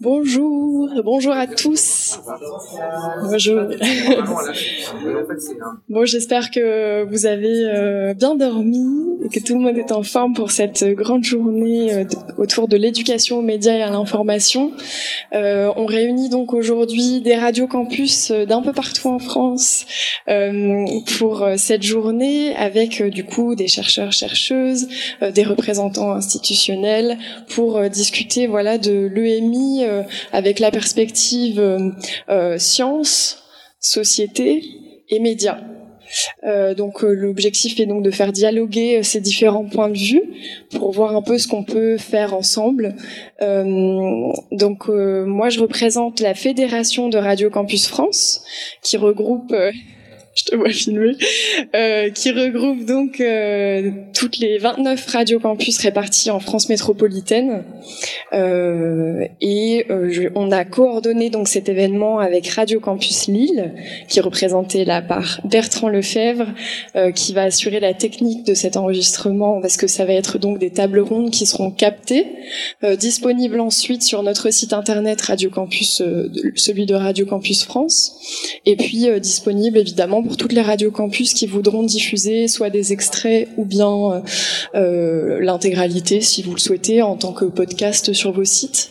Bonjour, bonjour à tous. Bonjour. bon, j'espère que vous avez euh, bien dormi que tout le monde est en forme pour cette grande journée euh, autour de l'éducation aux médias et à l'information. Euh, on réunit donc aujourd'hui des radios campus d'un peu partout en France pour cette journée avec du coup des chercheurs chercheuses, des représentants institutionnels pour discuter voilà de l'EMI euh, avec la perspective euh, euh, science, société et médias. Donc l'objectif est donc de faire dialoguer ces différents points de vue pour voir un peu ce qu'on peut faire ensemble. donc moi je représente la Fédération de Radio Campus France qui regroupe je te vois filmer, euh, qui regroupe donc euh, toutes les 29 radios campus répartis en France métropolitaine. Euh, et on a coordonné donc cet événement avec Radio Campus Lille, qui est représenté là par Bertrand Lefebvre, qui va assurer la technique de cet enregistrement, parce que ça va être donc des tables rondes qui seront captées, disponibles ensuite sur notre site internet Radio Campus, celui de Radio Campus France, et puis disponible évidemment pour toutes les radios campus qui voudront diffuser soit des extraits ou bien euh, euh, l'intégralité si vous le souhaitez en tant que podcast sur vos sites.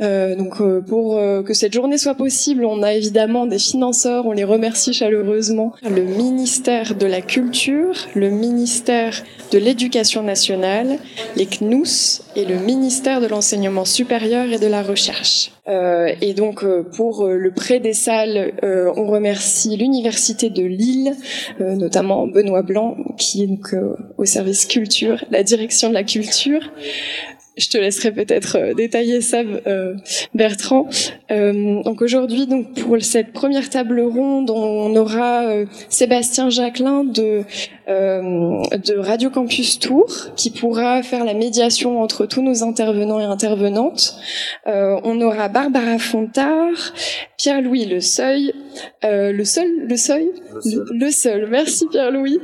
Euh, donc euh, pour euh, que cette journée soit possible, on a évidemment des financeurs, on les remercie chaleureusement. Le ministère de la Culture, le ministère de l'Éducation nationale, les CNUS et le ministère de l'Enseignement supérieur et de la Recherche. Euh, et donc pour le prêt des salles, on remercie l'Université de Lille, notamment Benoît Blanc, qui est donc au service culture, la direction de la culture je te laisserai peut-être euh, détailler ça, euh, Bertrand. Euh, donc aujourd'hui, donc pour cette première table ronde, on aura Sébastien Jacquelin de de Radio Campus Tours qui pourra faire la médiation entre tous nos intervenants et intervenantes. on aura Barbara Fontard, Pierre-Louis Le Seuil, le seul, le Seuil, le, seul. Merci Pierre-Louis,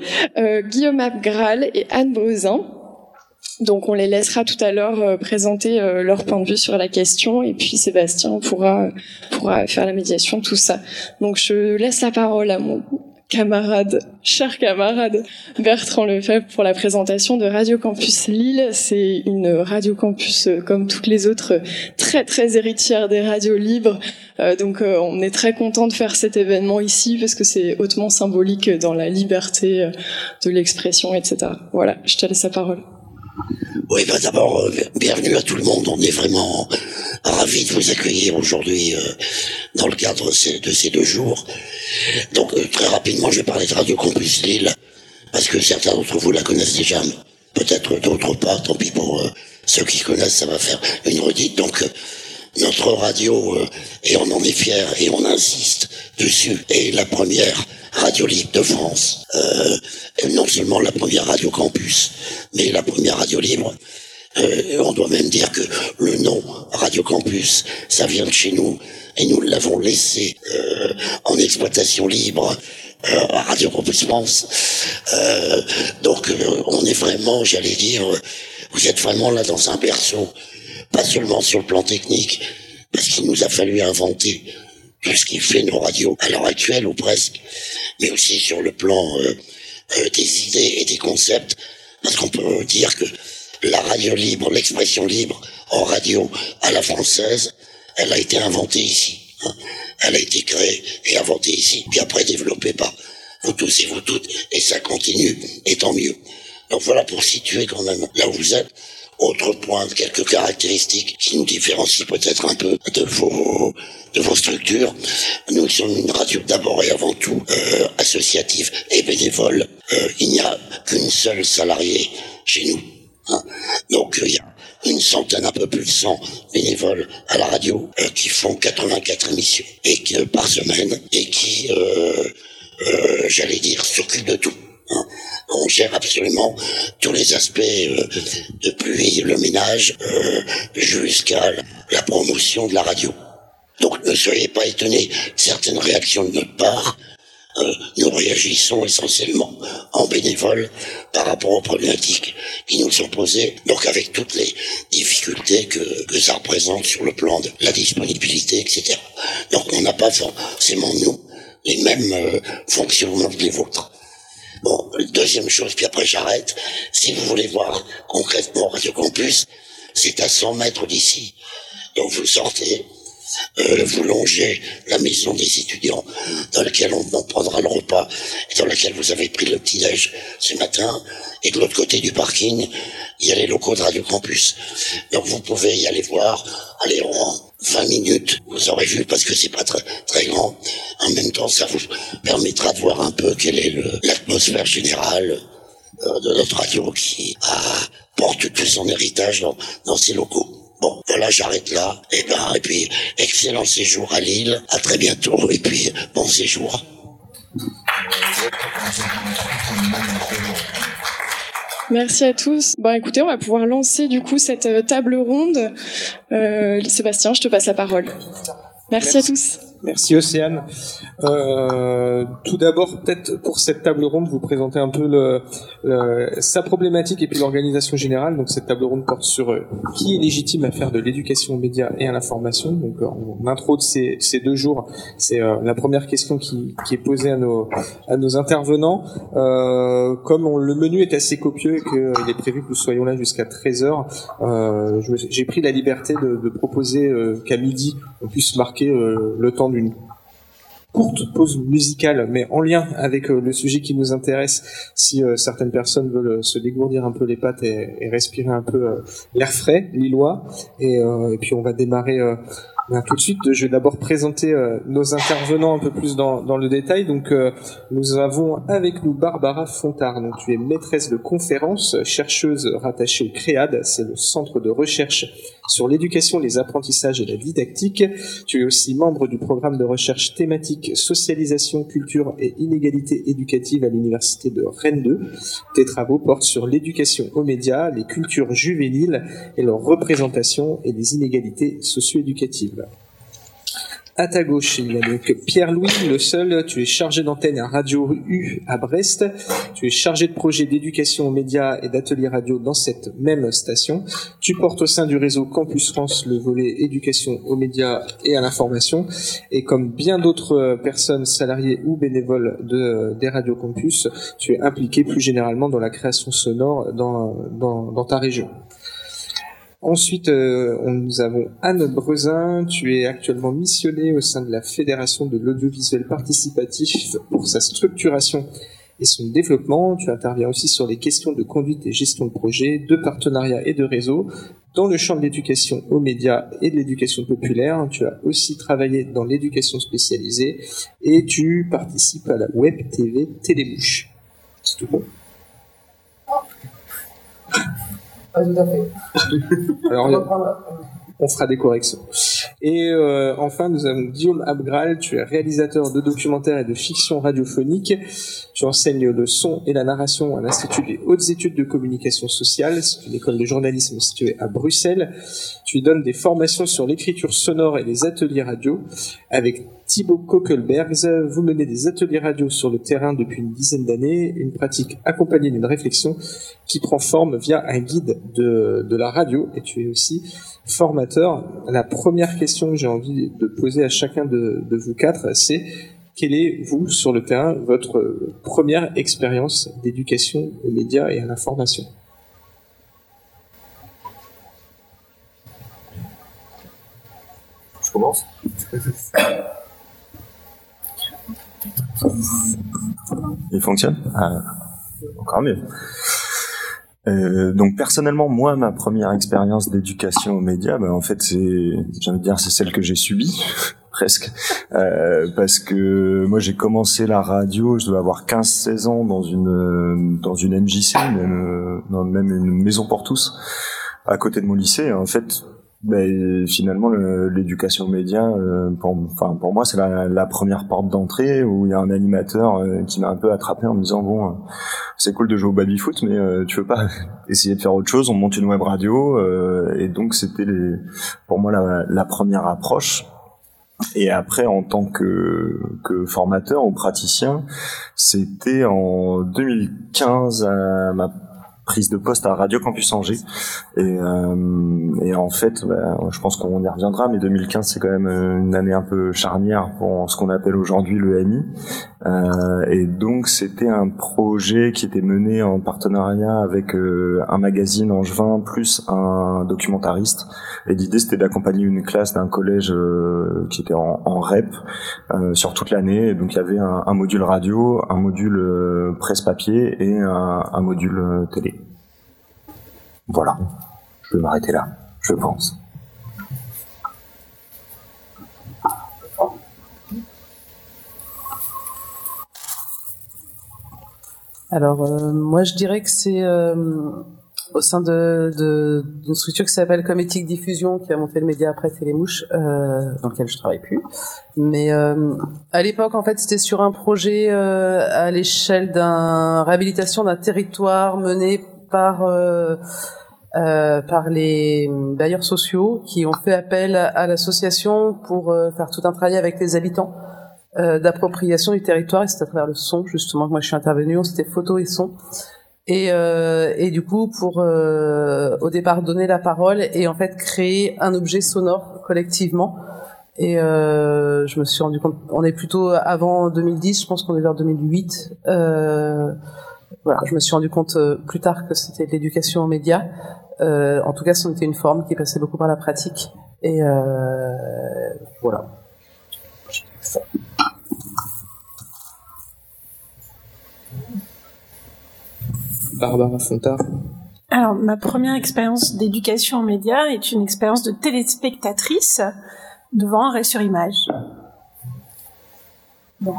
Guillaume Abgral et Anne Brezin. Donc on les laissera tout à l'heure euh, présenter euh, leur point de vue sur la question et puis Sébastien pourra pourra faire la médiation tout ça. Donc je laisse la parole à mon camarade, cher camarade Bertrand Lefebvre pour la présentation de Radio Campus Lille. C'est une radio campus euh, comme toutes les autres, très très héritière des radios libres. donc on est très content de faire cet événement ici parce que c'est hautement symbolique dans la liberté de l'expression, etc. Voilà, je te laisse la parole. Oui, bah d'abord, euh, bienvenue à tout le monde. On est vraiment ravis de vous accueillir aujourd'hui euh, dans le cadre de ces, deux jours. Donc, euh, très rapidement, je vais parler de Radio Campus Lille, parce que certains d'entre vous la connaissent déjà, peut-être d'autres pas. Tant pis pour ceux qui connaissent, ça va faire une redite. Donc, notre radio, et on en est fier et on insiste dessus, est la première radio libre de France. Euh, non seulement la première radio campus, mais la première radio libre. Euh, on doit même dire que le nom Radio Campus, ça vient de chez nous, et nous l'avons laissé euh, en exploitation libre euh, à Radio Campus France. Euh, donc on est vraiment, j'allais dire, vous êtes vraiment là dans un berceau, pas seulement sur le plan technique, parce qu'il nous a fallu inventer tout ce qui fait nos radios à l'heure actuelle ou presque, mais aussi sur le plan euh, euh, des idées et des concepts, parce qu'on peut dire que la radio libre, l'expression libre en radio à la française, elle a été inventée ici. Hein. Elle a été créée et inventée ici, puis après développée par vous tous et vous toutes, et ça continue, et tant mieux. Donc voilà pour situer quand même là où vous êtes. Autre point, quelques caractéristiques qui nous différencient peut-être un peu de vos de vos structures. Nous sommes une radio d'abord et avant tout euh, associative et bénévole. Euh, il n'y a qu'une seule salariée chez nous. Hein. Donc il y a une centaine, un peu plus de 100 bénévoles à la radio euh, qui font 84 émissions et qui, par semaine et qui, j'allais dire, s'occupent de tout. On gère absolument tous les aspects, euh, depuis le ménage euh, jusqu'à la promotion de la radio. Donc ne soyez pas étonnés certaines réactions de notre part. euh, nous réagissons essentiellement en bénévole par rapport aux problématiques qui nous sont posées, donc avec toutes les difficultés que, que ça représente sur le plan de la disponibilité, etc. Donc on n'a pas forcément, nous, les mêmes euh, fonctionnements que les vôtres. Bon, deuxième chose, puis après j'arrête, si vous voulez voir concrètement Radio Campus, c'est à 100 mètres d'ici. Donc vous sortez, euh, vous longez la maison des étudiants dans laquelle on, prendra le repas et dans laquelle vous avez pris le petit-déj ce matin. Et de l'autre côté du parking, il y a les locaux de Radio Campus. Donc vous pouvez y aller voir, aller en 20 minutes, vous aurez vu parce que c'est pas très, très grand. En même temps, ça vous permettra de voir un peu quelle est l'atmosphère générale euh, de notre radio qui porte tout son héritage dans, dans ces locaux. Bon, voilà, j'arrête là. Et eh ben, et puis, excellent séjour à Lille. À très bientôt. Et puis, bon séjour. Merci à tous. Bon, écoutez, on va pouvoir lancer du coup cette euh, table ronde. Euh, Sébastien, je te passe la parole. Merci. à tous. Merci Océane. Euh, tout d'abord, peut-être pour cette table ronde, vous présenter un peu le, sa problématique et puis l'organisation générale. Donc cette table ronde porte sur euh, qui est légitime à faire de l'éducation aux médias et à l'information. Donc en intro de ces, ces deux jours, c'est euh, la première question qui, qui, est posée à nos, à nos intervenants. Euh, comme on, le menu est assez copieux et qu'il est prévu que nous soyons là jusqu'à 13h, j'ai pris la liberté de, de proposer qu'à midi, on puisse marquer le temps d'une courte pause musicale, mais en lien avec euh, le sujet qui nous intéresse, si euh, certaines personnes veulent euh, se dégourdir un peu les pattes et, respirer un peu l'air frais, lillois. Et, puis on va démarrer tout de suite, je vais d'abord présenter nos intervenants un peu plus dans, le détail. Donc, nous avons avec nous Barbara Fontard. Donc, tu es maîtresse de conférence, chercheuse rattachée au CREAD, c'est le centre de recherche sur l'éducation, les apprentissages et la didactique. Tu es aussi membre du programme de recherche thématique socialisation, culture et inégalité éducative à l'université de Rennes 2. Tes travaux portent sur l'éducation aux médias, les cultures juvéniles et leur représentation et les inégalités socio-éducatives. À ta gauche, il y a donc Pierre-Louis, le seul. Tu es chargé d'antenne à Radio U à Brest. Tu es chargé de projet d'éducation aux médias et d'ateliers radio dans cette même station. Tu portes au sein du réseau Campus France le volet éducation aux médias et à l'information. Et comme bien d'autres personnes salariées ou bénévoles de, des radios campus, tu es impliqué plus généralement dans la création sonore dans, dans, dans ta région. Ensuite, euh, nous avons Anne Brezin. Tu es actuellement missionnée au sein de la Fédération de l'audiovisuel participatif pour sa structuration et son développement. Tu interviens aussi sur les questions de conduite et gestion de projet, de partenariat et de réseau dans le champ de l'éducation aux médias et de l'éducation populaire. Tu as aussi travaillé dans l'éducation spécialisée et tu participes à la web TV Télébouche. C'est tout bon? Tout à fait. Alors, on fera des corrections. Et euh, enfin, nous avons Guillaume Abgral, tu es réalisateur de documentaires et de fiction radiophonique. Tu enseignes le son et la narration à l'Institut des hautes études de communication sociale, c'est une école de journalisme située à Bruxelles. Tu donnes des formations sur l'écriture sonore et les ateliers radio. Avec Thibaut Kokelbergs, vous menez des ateliers radio sur le terrain depuis une dizaine d'années, une pratique accompagnée d'une réflexion qui prend forme via un guide de, de la radio. Et tu es aussi formateur, la première question que j'ai envie de poser à chacun de, vous quatre, c'est quelle est, vous, sur le terrain, votre première expérience d'éducation aux médias et à l'information? Je commence. Il fonctionne? Ah, Encore mieux. Euh, donc personnellement, moi, ma première expérience d'éducation aux médias, ben, en fait, c'est, j'ai envie de dire, c'est celle que j'ai subie presque, euh, parce que moi j'ai commencé la radio, je devais avoir 15-16 ans dans une dans une MJC, même, dans même une maison pour tous, à côté de mon lycée. En fait, ben, finalement, l'éducation média, euh, pour, enfin, pour moi, c'est la, première porte d'entrée où il y a un animateur euh, qui m'a un peu attrapé en me disant bon, euh, c'est cool de jouer au baby foot, mais tu veux pas essayer de faire autre chose On monte une web radio, et donc c'était pour moi la, la, première approche. Et après, en tant que, que formateur ou praticien, c'était en 2015 à ma prise de poste à Radio Campus Angers. Et, euh, et en fait, bah, je pense qu'on y reviendra, mais 2015 c'est quand même une année un peu charnière pour ce qu'on appelle aujourd'hui le MI. Euh, et donc c'était un projet qui était mené en partenariat avec euh, un magazine angevin plus un documentariste. Et l'idée c'était d'accompagner une classe d'un collège euh, qui était en, en REP euh, sur toute l'année. Donc il y avait un, un module radio, un module euh, presse-papier et un, un module télé. Voilà, je vais m'arrêter là, je pense. Alors euh, moi je dirais que c'est euh, au sein de, de d'une structure qui s'appelle Cométique Diffusion qui a monté le média après Télémouche euh, dans lequel je travaille plus. Mais euh, à l'époque en fait c'était sur un projet euh, à l'échelle d'un réhabilitation d'un territoire mené par euh, par les bailleurs sociaux qui ont fait appel à l'association pour faire tout un travail avec les habitants euh, d'appropriation du territoire et c'est à travers le son justement que moi je suis intervenue, c'était photo et son. Et, euh, et du coup pour euh, au départ donner la parole et en fait créer un objet sonore collectivement. Et euh, je me suis rendu compte, on est plutôt avant 2010, je pense qu'on est vers 2008. Euh, voilà, je me suis rendu compte plus tard que c'était l'éducation aux médias. En tout cas, c'en était une forme qui passait beaucoup par la pratique. Et voilà. Barbara Fontard. Alors, ma première expérience d'éducation aux médias est une expérience de téléspectatrice devant un arrêt sur image. Bon.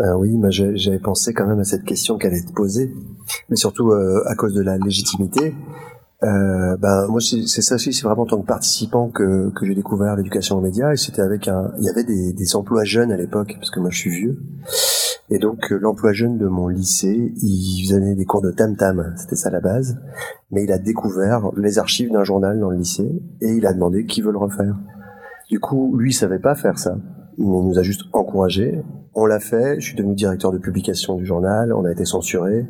Euh, oui, mais j'avais pensé quand même à cette question qu'elle allait te poser, mais surtout euh, à cause de la légitimité. Euh, ben moi c'est ça aussi, c'est vraiment en tant que participant que, que j'ai découvert l'éducation aux médias et c'était avec un, il y avait des, des emplois jeunes à l'époque parce que moi je suis vieux et donc euh, l'emploi jeune de mon lycée, il faisait des cours de tam tam, c'était ça la base, mais il a découvert les archives d'un journal dans le lycée et il a demandé qui veut le refaire. Du coup, lui il savait pas faire ça, mais il nous a juste encouragé. On l'a fait. Je suis devenu directeur de publication du journal. On a été censuré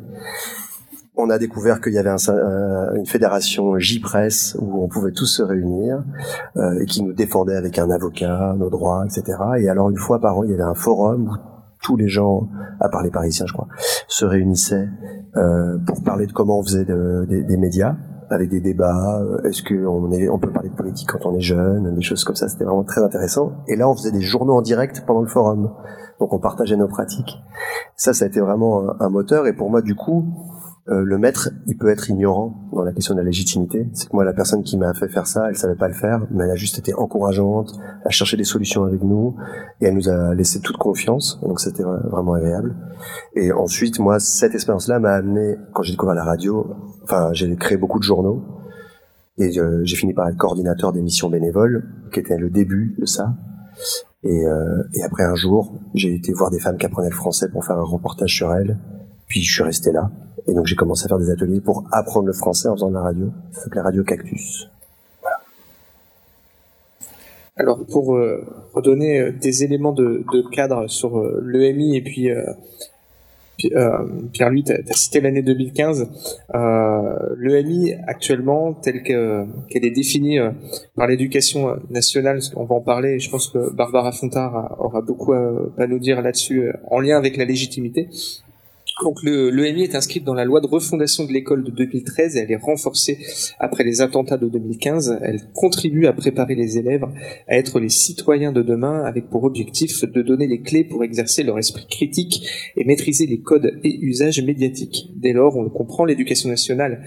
on a découvert qu'il y avait euh, une fédération J-Press où on pouvait tous se réunir euh, et qui nous défendait avec un avocat, nos droits, etc. Et alors une fois par an, il y avait un forum où tous les gens, à part les Parisiens, je crois, se réunissaient euh, pour parler de comment on faisait de, de, des médias avec des débats. euh, Est-ce qu'on est, on peut parler de politique quand on est jeune, des choses comme ça. C'était vraiment très intéressant. Et là, on faisait des journaux en direct pendant le forum. Donc, on partageait nos pratiques. Ça, ça a été vraiment un moteur. Et pour moi, du coup, euh, le maître, il peut être ignorant dans la question de la légitimité. C'est que moi, la personne qui m'a fait faire ça, elle savait pas le faire, mais elle a juste été encourageante, à chercher des solutions avec nous, et elle nous a laissé toute confiance. Donc c'était vraiment agréable. Et ensuite, moi, cette expérience-là m'a amené, quand j'ai découvert la radio, enfin, j'ai créé beaucoup de journaux, et euh, j'ai fini par être coordinateur d'émissions bénévoles, qui était le début de ça. Euh, et après un jour, j'ai été voir des femmes qui apprenaient le français pour faire un reportage sur elles. Puis je suis resté là. Et donc j'ai commencé à faire des ateliers pour apprendre le français en faisant de la radio. Ça s'appelait Radio Cactus. Alors pour euh, redonner euh, des éléments de, cadre sur euh, l'EMI et puis euh, Pierre-Louis, tu as, cité l'année 2015. Euh, L'EMI, actuellement, telle qu'elle est définie par l'éducation nationale, on va en parler, je pense que Barbara Fontard aura beaucoup à nous dire là-dessus, en lien avec la légitimité. Donc le l'EMI est inscrite dans la loi de refondation de l'école de 2013 et elle est renforcée après les attentats de 2015. Elle contribue à préparer les élèves à être les citoyens de demain avec pour objectif de donner les clés pour exercer leur esprit critique et maîtriser les codes et usages médiatiques. Dès lors, on le comprend, l'éducation nationale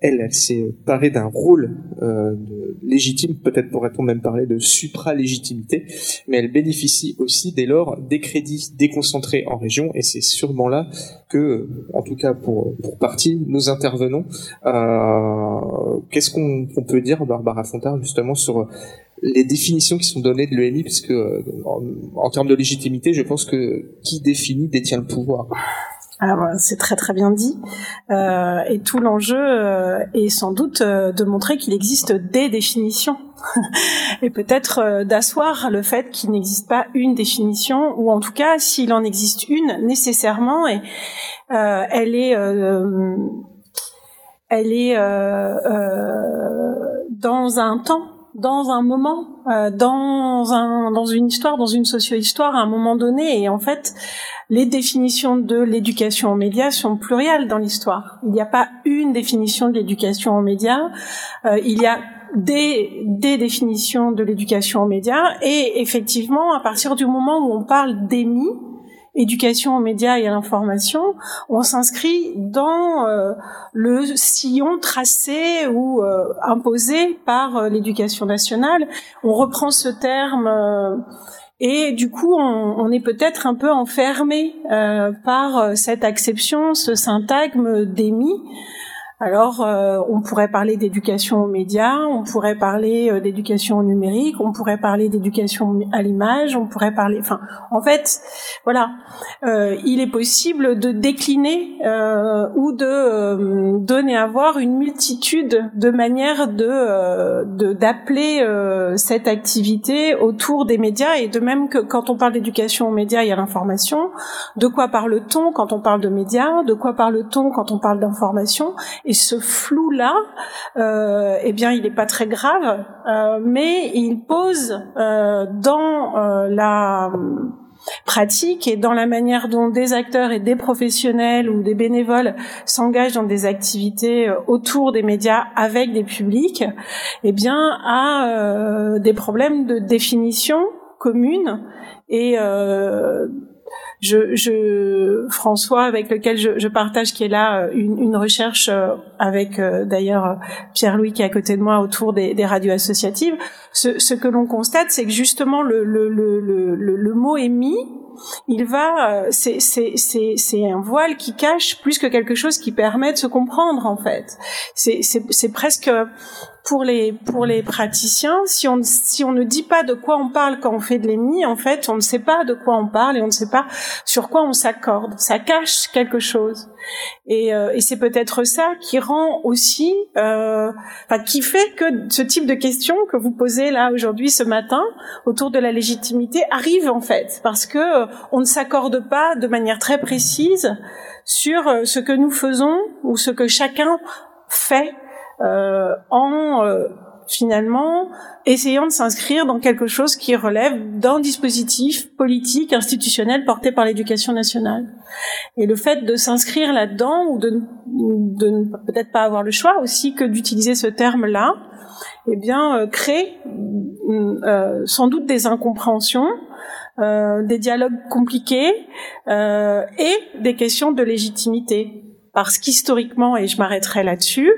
elle, elle s'est parée d'un rôle euh, légitime, peut-être pourrait-on même parler de supra-légitimité, mais elle bénéficie aussi dès lors des crédits déconcentrés en région, et c'est sûrement là que, en tout cas pour, pour partie, nous intervenons. Euh, Qu'est-ce qu'on qu peut dire, Barbara Fontard, justement, sur les définitions qui sont données de l'EMI, puisque en, en termes de légitimité, je pense que qui définit détient le pouvoir? Alors c'est très très bien dit. Euh, et tout l'enjeu euh, est sans doute euh, de montrer qu'il existe des définitions et peut-être euh, d'asseoir le fait qu'il n'existe pas une définition ou en tout cas s'il en existe une nécessairement et euh, elle est elle est dans un temps dans un moment, euh, dans un dans une histoire, dans une socio-histoire à un moment donné. Et en fait, les définitions de l'éducation aux médias sont plurielles dans l'histoire. Il n'y a pas une définition de l'éducation aux médias. Euh, il y a des, des définitions de l'éducation aux médias. Et effectivement, à partir du moment où on parle d'émis, éducation aux médias et à l'information, on s'inscrit dans euh, le sillon tracé ou euh, imposé par euh, l'éducation nationale. On reprend ce terme et du coup, on, on est peut-être un peu enfermé par cette acception, ce syntagme d'émis alors, euh, on pourrait parler d'éducation aux médias, on pourrait parler euh, d'éducation au numérique, on pourrait parler d'éducation à l'image, on pourrait parler. Enfin, en fait, voilà, euh, il est possible de décliner ou de donner à voir une multitude de manières de d'appeler cette activité autour des médias. Et de même que quand on parle d'éducation aux médias et à l'information, de quoi parle-t-on quand on parle de médias, de quoi parle-t-on quand on parle d'information? Et ce flou-là, euh, eh bien, il n'est pas très grave, euh, mais il pose euh, dans euh, la pratique et dans la manière dont des acteurs et des professionnels ou des bénévoles s'engagent dans des activités autour des médias avec des publics, eh bien, à des problèmes de définition commune et je, je, François, avec lequel je, je, partage, qui est là, euh, une, une recherche euh, avec euh, d'ailleurs Pierre-Louis qui est à côté de moi autour des, des radios associatives. Ce, ce que l'on constate, c'est que justement le, le, le, le, le mot émis, il va, c'est, un voile qui cache plus que quelque chose qui permet de se comprendre en fait. C'est presque pour les pour les praticiens, si on si on ne dit pas de quoi on parle quand on fait de l'émis, en fait, on ne sait pas de quoi on parle et on ne sait pas sur quoi on s'accorde. Ça cache quelque chose. Et, euh, et c'est peut-être ça qui rend aussi, euh, enfin, qui fait que ce type de questions que vous posez là aujourd'hui, ce matin, autour de la légitimité, arrive en fait, parce que euh, on ne s'accorde pas de manière très précise sur euh, ce que nous faisons ou ce que chacun fait en euh, finalement essayant de s'inscrire dans quelque chose qui relève d'un dispositif politique, institutionnel porté par l'éducation nationale. Et le fait de s'inscrire là-dedans ou de, de peut-être pas avoir le choix aussi que d'utiliser ce terme-là, eh bien, euh, crée euh, sans doute des incompréhensions, euh, des dialogues compliqués et des questions de légitimité. Parce qu'historiquement, et je m'arrêterai là-dessus,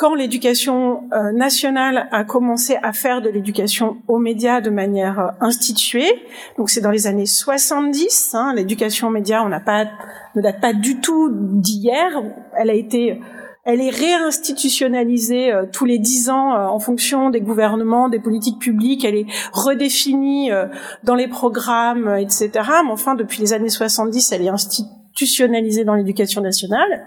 quand l'éducation euh, nationale a commencé à faire de l'éducation aux médias de manière euh, instituée, donc c'est dans les années 70, hein, l'éducation aux médias, on n'a pas, ne date pas du tout d'hier, elle a été elle est réinstitutionnalisée euh, tous les dix ans en fonction des gouvernements, des politiques publiques. Elle est redéfinie dans les programmes, etc. Mais enfin, depuis les années 70, elle est instituée institutionnalisée dans l'éducation nationale.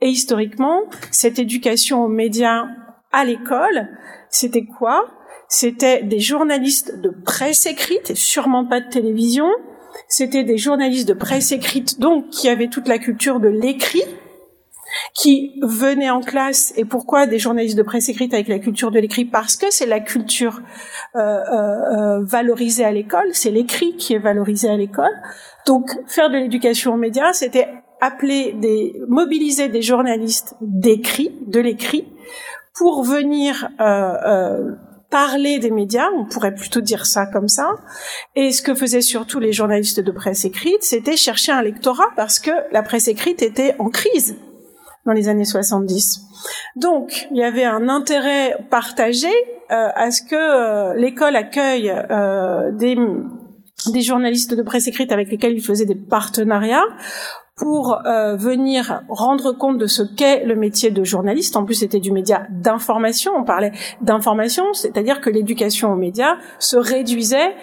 Et historiquement, cette éducation aux médias à l'école, c'était quoi? C'était des journalistes de presse écrite, et sûrement pas de télévision. C'était des journalistes de presse écrite, donc qui avaient toute la culture de l'écrit, qui venaient en classe. Et pourquoi des journalistes de presse écrite avec la culture de l'écrit? Parce que c'est la culture euh, euh, euh valorisée à l'école, c'est l'écrit qui est valorisé à l'école. Donc, faire de l'éducation aux médias, c'était appeler des, mobiliser des journalistes d'écrit, de l'écrit, pour venir euh, euh, parler des médias, on pourrait plutôt dire ça comme ça. Et ce que faisaient surtout les journalistes de presse écrite, c'était chercher un lectorat parce que la presse écrite était en crise dans les années 70. Donc, il y avait un intérêt partagé euh, à ce que euh, l'école accueille euh, des journalistes de presse écrite avec lesquels il faisait des partenariats pour venir rendre compte de ce qu'est le métier de journaliste. En plus, c'était du média d'information. On parlait d'information, c'est-à-dire que l'éducation aux médias se réduisait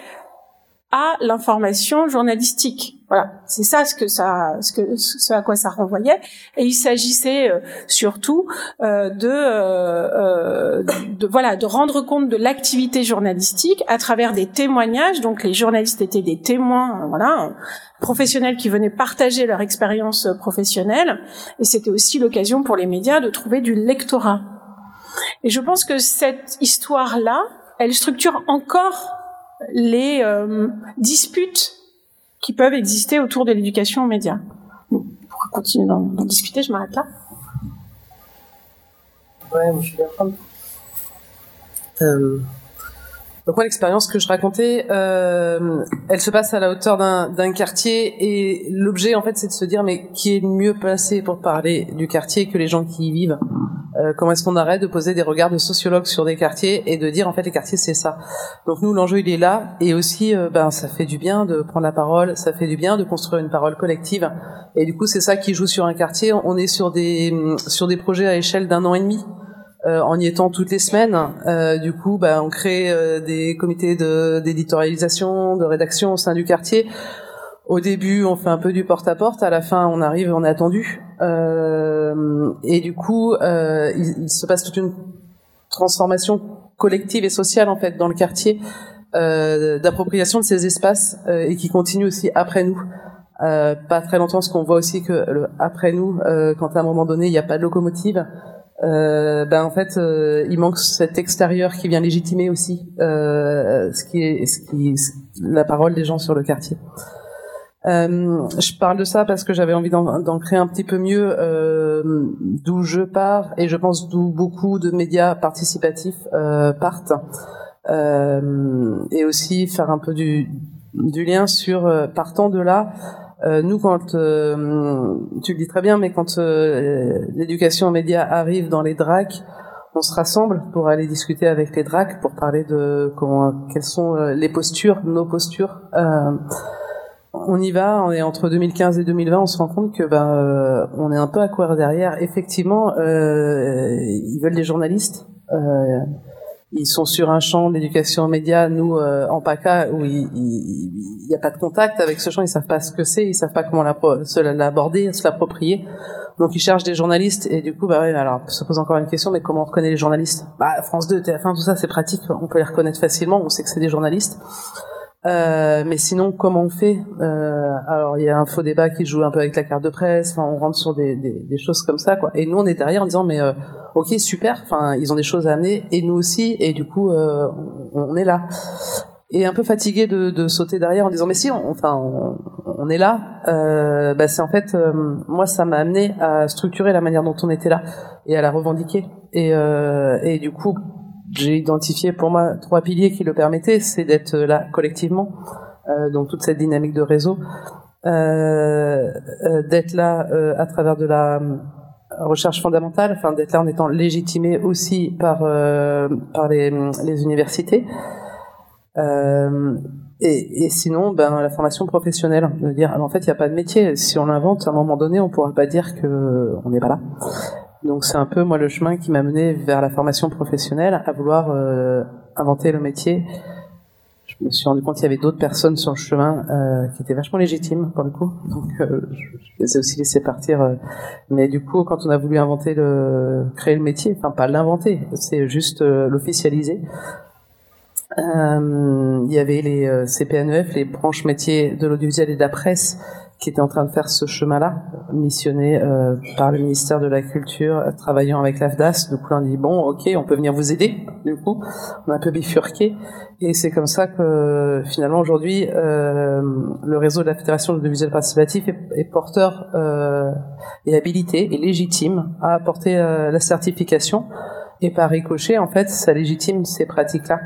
à l'information journalistique. Voilà, c'est ça ce que ça, ce que ce à quoi ça renvoyait. Et il s'agissait euh, surtout euh, de, euh, de voilà, de rendre compte de l'activité journalistique à travers des témoignages. Donc les journalistes étaient des témoins, voilà, professionnels qui venaient partager leur expérience professionnelle. Et c'était aussi l'occasion pour les médias de trouver du lectorat. Et je pense que cette histoire-là, elle structure encore les euh, disputes qui peuvent exister autour de l'éducation aux médias. Pour continuer d'en discuter, je m'arrête là. Ouais, je suis d'accord. Euh, donc moi l'expérience que je racontais, euh, elle se passe à la hauteur d'un quartier et l'objet en fait c'est de se dire mais qui est mieux placé pour parler du quartier que les gens qui y vivent? Euh, comment est-ce qu'on arrête de poser des regards de sociologues sur des quartiers et de dire en fait les quartiers c'est ça? Donc nous l'enjeu il est là et aussi euh, ben ça fait du bien de prendre la parole, ça fait du bien de construire une parole collective et du coup c'est ça qui joue sur un quartier. On est sur des sur des projets à échelle d'un an et demi. Euh, en y étant toutes les semaines, euh, du coup, ben, on crée des comités d'éditorialisation, de rédaction au sein du quartier au début, on fait un peu du porte-à-porte. -à, la fin, on arrive, on est attendu. Euh, et du coup, euh, il, se passe toute une transformation collective et sociale en fait dans le quartier, euh, d'appropriation de ces espaces euh, et qui continue aussi après nous. Euh, pas très longtemps, parce qu'on voit aussi que le, après nous, quand à un moment donné il n'y a pas de locomotive, ben en fait, il manque cet extérieur qui vient légitimer aussi ce qui est, la parole des gens sur le quartier. Euh, je parle de ça parce que j'avais envie d'en créer un petit peu mieux euh, d'où je pars et je pense d'où beaucoup de médias participatifs euh, partent euh, et aussi faire un peu du, lien sur euh, partant de là. Euh, nous, quand tu le dis très bien, mais quand l'éducation aux médias arrive dans les DRAC, on se rassemble pour aller discuter avec les DRAC pour parler de comment, quelles sont les postures, nos postures. Euh, on y va, on est entre 2015 et 2020, on se rend compte que ben euh, on est un peu à courir derrière. Effectivement, euh, ils veulent des journalistes. Euh, ils sont sur un champ d'éducation aux nous en PACA, où il n'y a pas de contact avec ce champ, ils savent pas ce que c'est, ils savent pas comment l'aborder, se l'approprier. Donc ils cherchent des journalistes. Et du coup, bah ouais, alors se pose encore une question, mais comment on reconnaît les journalistes? Bah France 2, TF1, tout ça, c'est pratique, on peut les reconnaître facilement, on sait que c'est des journalistes. Euh, mais sinon, comment on fait? Euh, Alors, il y a un faux débat qui joue un peu avec la carte de presse. Enfin, on rentre sur des, des, des, choses comme ça, quoi. Et nous, on est derrière en disant, mais euh, ok, super. Enfin, ils ont des choses à amener, et nous aussi. Et du coup, euh, on, est là. Et un peu fatigué de, de, sauter derrière en disant, mais si, enfin, on, est là. Euh, bah, c'est en fait, moi, ça m'a amené à structurer la manière dont on était là et à la revendiquer. Et, et du coup, j'ai identifié pour moi trois piliers qui le permettaient, c'est d'être là collectivement, euh, donc toute cette dynamique de réseau, euh, euh d'être là euh, à travers de la euh, recherche fondamentale, enfin d'être là en étant légitimé aussi par par les, les universités. Et, et, sinon, ben, la formation professionnelle, de dire, en fait, il n'y a pas de métier. Si on l'invente, à un moment donné, on pourra pas dire que on n'est pas là. Donc c'est un peu moi le chemin qui m'a mené vers la formation professionnelle, à vouloir euh, inventer le métier. Je me suis rendu compte qu'il y avait d'autres personnes sur le chemin euh, qui étaient vachement légitimes pour le coup. Donc euh, je, les ai aussi laissés partir. Euh. mais du coup, quand on a voulu inventer le, créer le métier, enfin pas l'inventer, c'est juste euh, l'officialiser. Il y avait les CPNEF, les branches métiers de l'audiovisuel et de la presse, qui était en train de faire ce chemin-là, missionné euh, par le ministère de la Culture, travaillant avec l'AFDAS. Du coup, on dit bon, ok, on peut venir vous aider. Du coup, on a un peu bifurqué, et c'est comme ça que finalement aujourd'hui, euh, le réseau de la Fédération de l'audiovisuel participatif est, est porteur euh, et habilité et légitime à apporter euh, la certification. Et par ricochet, en fait, ça légitime ces pratiques-là.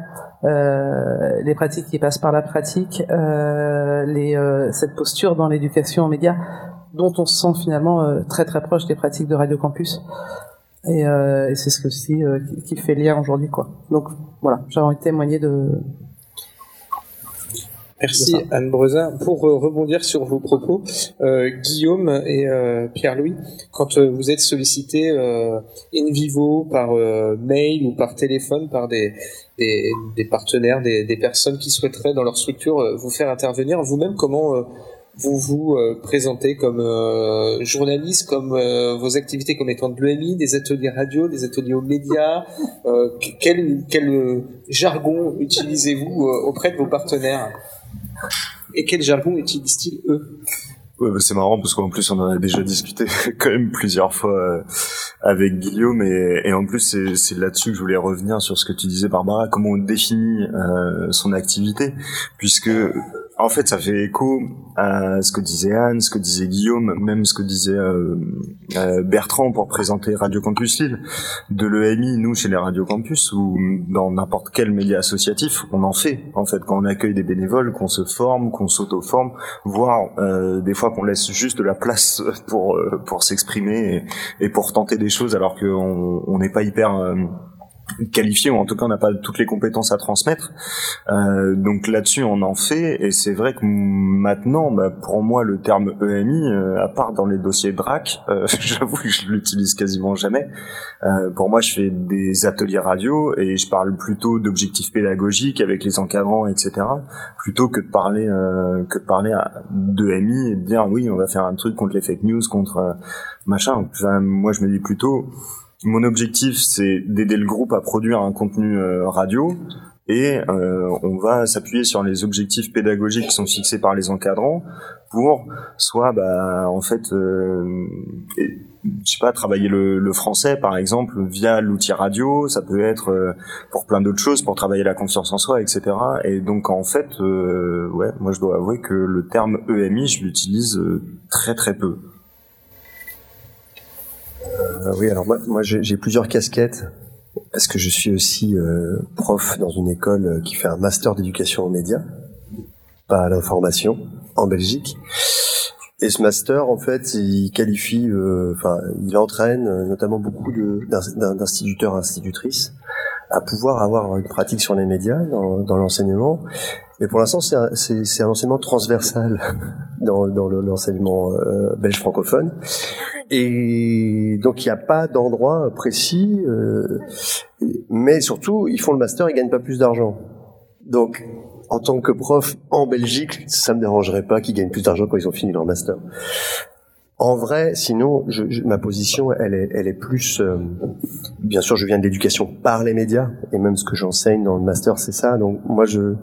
Euh, les pratiques qui passent par la pratique, euh, les, euh, cette posture dans l'éducation aux médias, dont on se sent finalement euh, très très proche des pratiques de Radio Campus. Et, et c'est ce que aussi qui, fait lien aujourd'hui, quoi. Donc voilà, j'ai envie de témoigner de Merci Anne Brezin. Pour euh, rebondir sur vos propos, euh, Guillaume et euh, Pierre-Louis, quand euh, vous êtes sollicité euh, in vivo par euh, mail ou par téléphone par des, des, des partenaires, des, des, personnes qui souhaiteraient dans leur structure vous faire intervenir, vous-même comment vous vous présentez comme journaliste, comme vos activités comme étant de l'EMI, des ateliers radio, des ateliers aux médias, quel, quel jargon utilisez-vous auprès de vos partenaires? Et quel jargon utilisent-ils eux? Ouais, bah c'est marrant parce qu'en plus on en a déjà discuté quand même plusieurs fois euh, avec Guillaume. Et, et en plus c'est là-dessus que je voulais revenir sur ce que tu disais Barbara, comment on définit euh, son activité. Puisque en fait, ça fait écho à ce que disait Anne, ce que disait Guillaume, même ce que disait euh, euh Bertrand pour présenter Radio Campus Lille. De l'EMI, nous, chez les Radio Campus, ou dans n'importe quel média associatif, on en fait. En fait, quand on accueille des bénévoles, qu'on se forme, qu'on s'auto-forme, voire euh, des fois qu'on laisse juste de la place pour euh, pour s'exprimer et, et, pour tenter des choses, alors qu'on n'est pas hyper qualifié ou en tout cas on n'a pas toutes les compétences à transmettre. Euh, donc là-dessus on en fait et c'est vrai que maintenant bah, pour moi le terme EMI euh, à part dans les dossiers DRAC euh, j'avoue que je l'utilise quasiment jamais. Euh, pour moi je fais des ateliers radio et je parle plutôt d'objectifs pédagogiques avec les encadrants etc. plutôt que de parler euh, que de parler d'EMI et de dire oui on va faire un truc contre les fake news contre machin. Enfin, moi je me dis plutôt mon objectif, c'est d'aider le groupe à produire un contenu euh, radio et euh, on va s'appuyer sur les objectifs pédagogiques qui sont fixés par les encadrants pour soit bah en fait euh, je sais pas travailler le, français par exemple via l'outil radio. Ça peut être pour plein d'autres choses pour travailler la confiance en soi etc et donc en fait ouais moi je dois avouer que le terme EMI je l'utilise très très peu euh, oui, alors moi, moi j'ai plusieurs casquettes. Parce que je suis aussi euh, prof dans une école euh, qui fait un master d'éducation aux médias, pas à l'information, en Belgique. Et ce master, en fait, il qualifie, euh, enfin, il entraîne notamment beaucoup d'instituteurs, institutrices à pouvoir avoir une pratique sur les médias dans, dans l'enseignement. Mais pour l'instant, c'est un, un, enseignement transversal dans, dans l'enseignement euh, belge francophone. Et donc, il n'y a pas d'endroit précis. Euh, mais surtout, ils font le master, ils gagnent pas plus d'argent. Donc, en tant que prof en Belgique, ça me dérangerait pas qu'ils gagnent plus d'argent quand ils ont fini leur master. En vrai, sinon, je, je, ma position, elle est, elle est plus. Euh, bien sûr, je viens de l'éducation par les médias, et même ce que j'enseigne dans le master, c'est ça. Donc, moi, je,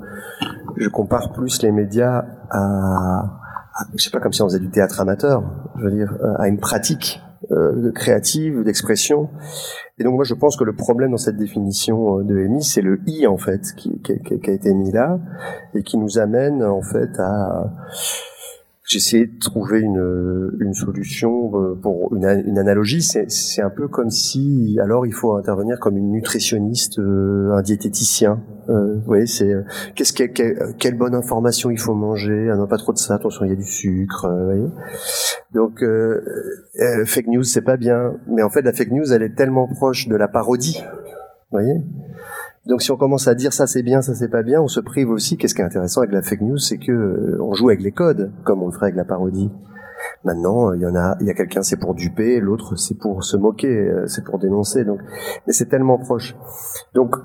je compare plus les médias à, à, je sais pas, comme si on faisait du théâtre amateur. Je veux dire, euh, à une pratique euh, créative, d'expression. Et donc, moi, je pense que le problème dans cette définition euh, de EMI, c'est le i en fait qui, qui, qui a été mis là et qui nous amène en fait à essayé de trouver une, une solution euh, pour une, une analogie. C'est un peu comme si, alors, il faut intervenir comme une nutritionniste, euh, un diététicien. Euh, vous voyez, c'est qu'est-ce que, quelle bonne information il faut manger. Ah non, pas trop de ça. Attention, il y a du sucre. vous voyez Donc, fake news, c'est pas bien. Mais en fait, la fake news, elle est tellement proche de la parodie. Vous voyez donc si on commence à dire ça c'est bien, ça c'est pas bien, on se prive aussi. Qu'est-ce qui est intéressant avec la fake news, c'est que euh, on joue avec les codes, comme on le ferait avec la parodie. Maintenant, il y en a, il y a quelqu'un c'est pour duper, l'autre c'est pour se moquer, euh, c'est pour dénoncer. Donc, mais c'est tellement proche. Donc,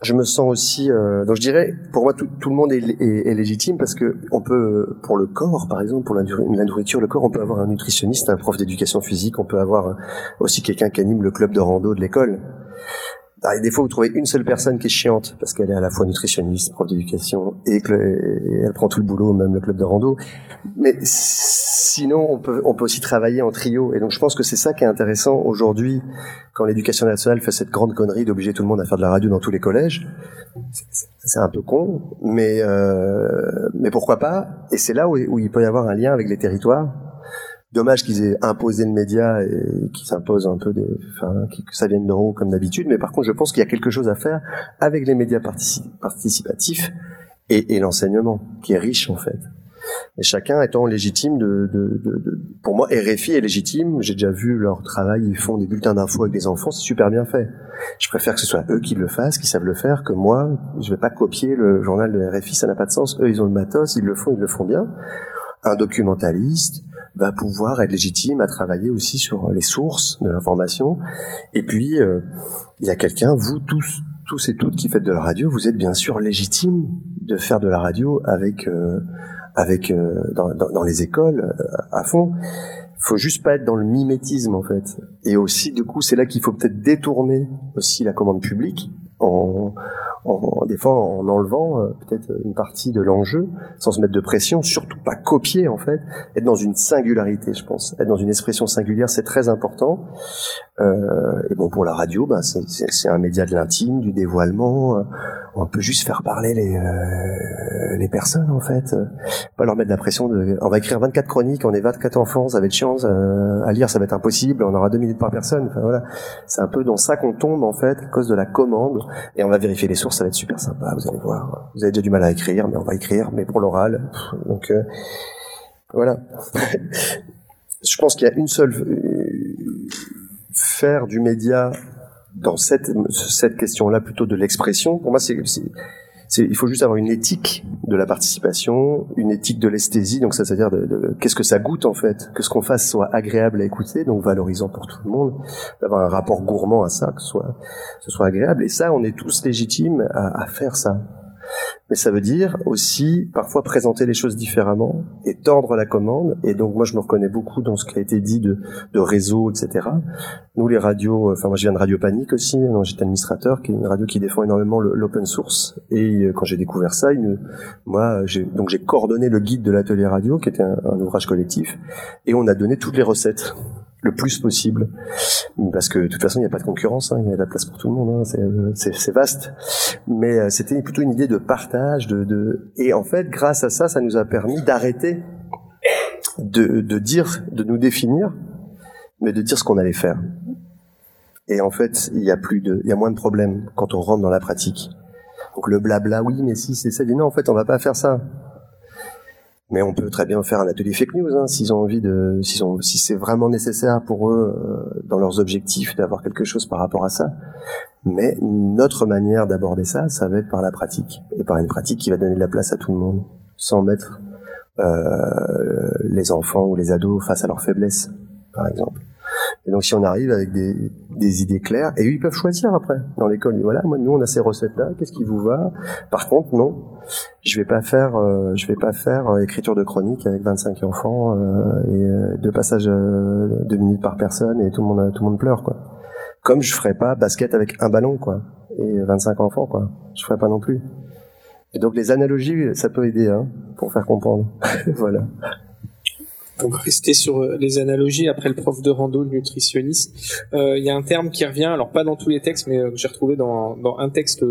je me sens aussi. Euh, donc, je dirais, pour moi, tout, tout le monde est, est, est, légitime parce que on peut, pour le corps, par exemple, pour la, la, nourriture, le corps, on peut avoir un nutritionniste, un prof d'éducation physique, on peut avoir aussi quelqu'un qui anime le club de rando de l'école. Ah, des fois, vous trouvez une seule personne qui est chiante parce qu'elle est à la fois nutritionniste, prof d'éducation et, que elle prend tout le boulot, même le club de rando. Mais sinon, on peut, aussi travailler en trio. Et donc, je pense que c'est ça qui est intéressant aujourd'hui quand l'éducation nationale fait cette grande connerie d'obliger tout le monde à faire de la radio dans tous les collèges. C'est un peu con, mais euh, mais pourquoi pas? Et c'est là où il peut y avoir un lien avec les territoires Dommage qu'ils aient imposé le média et qu'ils s'imposent un peu des, enfin, que ça vienne d'en haut comme d'habitude. Mais par contre, je pense qu'il y a quelque chose à faire avec les médias participatifs et, et l'enseignement, qui est riche en fait. Et chacun étant légitime de, de, de, de, pour moi RFI est légitime. J'ai déjà vu leur travail, ils font des bulletins d'infos avec des enfants, c'est super bien fait. Je préfère que ce soit eux qui le fassent, qui savent le faire, que moi. Je vais pas copier le journal de RFI, ça n'a pas de sens. Eux, ils ont le matos, ils le font, ils le font bien. Un documentaliste va pouvoir être légitime à travailler aussi sur les sources de l'information. Et puis, euh, il y a quelqu'un, vous tous, tous et toutes qui faites de la radio, vous êtes bien sûr légitime de faire de la radio avec euh, avec euh, dans, dans, dans, les écoles euh, à fond. Faut juste pas être dans le mimétisme en fait. Et aussi du coup, c'est là qu'il faut peut-être détourner aussi la commande publique en, en, des fois en enlevant euh, peut-être une partie de l'enjeu, sans se mettre de pression, surtout pas copier en fait, être dans une singularité, je pense, être dans une expression singulière, c'est très important. Euh, et bon, pour la radio, bah, c'est un média de l'intime, du dévoilement. On peut juste faire parler les euh, les personnes en fait, pas leur mettre la pression de. On va écrire 24 chroniques, on est 24 enfants, ça va être chiant à lire, ça va être impossible, on aura deux minutes par personne. Enfin voilà, c'est un peu dans ça qu'on tombe en fait à cause de la commande. Et on va vérifier les sources, ça va être super sympa. Vous allez voir. Vous avez déjà du mal à écrire, mais on va écrire, mais pour l'oral. Donc euh, voilà. Je pense qu'il y a une seule faire du média dans cette, cette question-là plutôt de l'expression, pour moi, c'est, il faut juste avoir une éthique de la participation, une éthique de l'esthésie, donc ça, c'est-à-dire de, qu'est-ce que ça goûte en fait, que ce qu'on fasse soit agréable à écouter, donc valorisant pour tout le monde, d'avoir un rapport gourmand à ça, que ce soit, ce soit agréable, et ça, on est tous légitimes à, à faire ça mais ça veut dire aussi parfois présenter les choses différemment et tordre la commande. Et donc moi je me reconnais beaucoup dans ce qui a été dit de, réseau, etc. Nous les radios, enfin moi je viens de Radio Panique aussi, j'étais administrateur, qui est une radio qui défend énormément l'open source. Et euh, quand j'ai découvert ça, moi donc j'ai coordonné le guide de l'atelier radio, qui était un ouvrage collectif, et on a donné toutes les recettes le plus possible. Parce que de toute façon il n'y a pas de concurrence hein, il y a de la place pour tout le monde hein, euh, c'est vaste. Mais euh, c'était plutôt une idée de partage de, et en fait grâce à ça ça nous a permis d'arrêter de, de dire de nous définir mais de dire ce qu'on allait faire. Et en fait il y a plus de il y a moins de problèmes quand on rentre dans la pratique. Donc le blabla oui mais si c'est ça. Dit non en fait on va pas faire ça mais on peut très bien faire un atelier fake news hein, s'ils ont envie de, s'ils ont, si c'est vraiment nécessaire pour eux euh, dans leurs objectifs d'avoir quelque chose par rapport à ça. Mais notre manière d'aborder ça, ça va être par la pratique et par une pratique qui va donner de la place à tout le monde, sans mettre euh, les enfants ou les ados face à leurs faiblesses, par exemple. Et donc si on arrive avec des, des idées claires, et eux ils peuvent choisir après dans l'école. Voilà, moi nous on a ces recettes là, qu'est-ce qui vous va? Par contre non, je vais pas faire, euh, je vais pas faire euh, écriture de chronique avec 25 enfants euh, et euh, deux passages de minutes par personne et tout le monde tout le monde pleure quoi. Comme je ferais pas basket avec un ballon quoi et 25 enfants quoi. Je ferais pas non plus. Et donc les analogies ça peut aider hein, pour faire comprendre. voilà. On va rester sur euh, les analogies. Après le prof de rando, le nutritionniste, euh, il y a un terme qui revient, alors pas dans tous les textes, mais euh, que j'ai retrouvé dans, dans, un texte,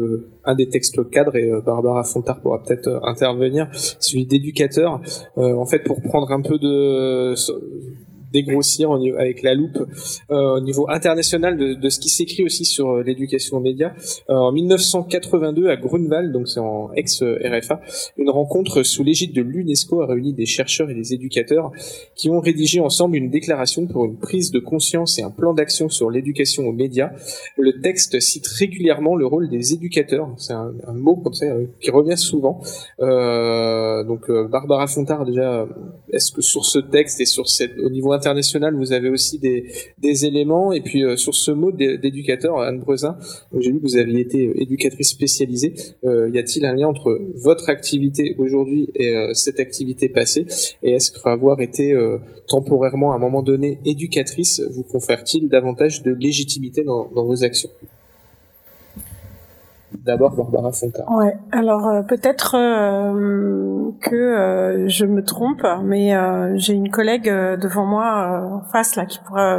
un des textes cadres, et Barbara Fontard pourra peut-être intervenir, celui d'éducateur. en fait, pour prendre un peu de dégrossir avec la loupe euh, au niveau international de, ce qui s'écrit aussi sur euh, l'éducation aux médias. Euh, en 1982, à Grunewald, donc c'est en ex-RFA, une rencontre sous l'égide de l'UNESCO a réuni des chercheurs et des éducateurs qui ont rédigé ensemble une déclaration pour une prise de conscience et un plan d'action sur l'éducation aux médias. Le texte cite régulièrement le rôle des éducateurs. C'est un, mot comme ça qui revient souvent. Donc Barbara Fontard déjà, est-ce que sur ce texte et sur au niveau international, vous avez aussi des, éléments. Et puis euh, sur ce mot d'éducateur, Anne Brezin, j'ai vu que vous aviez été éducatrice spécialisée. Euh, y a-t-il un lien entre votre activité aujourd'hui et euh, cette activité passée? Et est-ce qu'avoir été temporairement à un moment donné éducatrice vous confère-t-il davantage de légitimité dans vos actions? D'abord Barbara Fontaine. Ouais, alors euh, peut-être euh, que euh, je me trompe, mais j'ai une collègue devant moi en face là qui pourra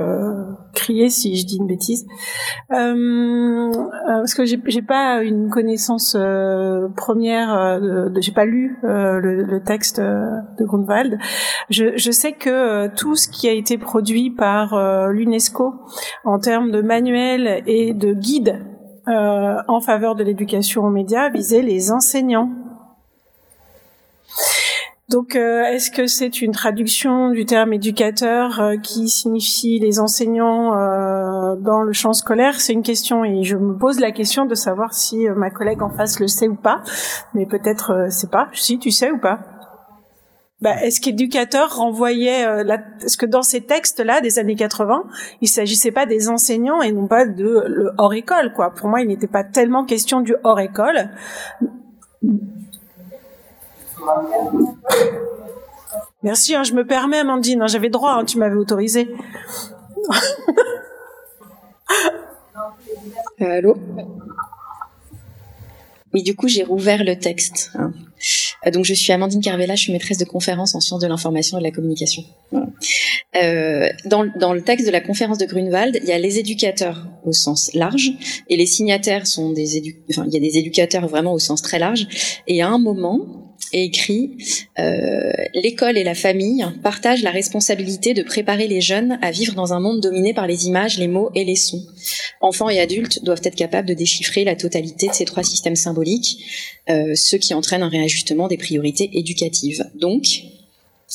crier si je dis une bêtise, parce que j'ai pas une connaissance première, de, j'ai pas lu le, le, texte de Grunwald. Je, je, sais que tout ce qui a été produit par l'UNESCO en termes de manuels et de guides euh, en faveur de l'éducation aux médias visait les enseignants. Donc, euh, est-ce que c'est une traduction du terme éducateur euh, qui signifie les enseignants euh, dans le champ scolaire? C'est une question et je me pose la question de savoir si ma collègue en face le sait ou pas. Mais peut-être c'est pas. Si tu sais ou pas bah, est-ce qu'éducateur renvoyait est-ce que dans ces textes-là des années 80, il s'agissait pas des enseignants et non pas de le hors école quoi. Pour moi, il n'était pas tellement question du hors école. Merci, hein, je me permets, Amandine. Hein, j'avais droit, hein, tu m'avais autorisé. Euh, allô? Oui, du coup, j'ai rouvert le texte. Euh, donc, je suis Amandine Carvela, je suis maîtresse de conférence en sciences de l'information et de la communication. Euh, dans, le texte de la conférence de Grunewald, il y a les éducateurs au sens large et les signataires sont des édu enfin, il y a des éducateurs vraiment au sens très large. Et à un moment, et écrit euh, L'école et la famille partagent la responsabilité de préparer les jeunes à vivre dans un monde dominé par les images, les mots et les sons. Enfants et adultes doivent être capables de déchiffrer la totalité de ces trois systèmes symboliques, euh, ce qui entraîne un réajustement des priorités éducatives. Donc,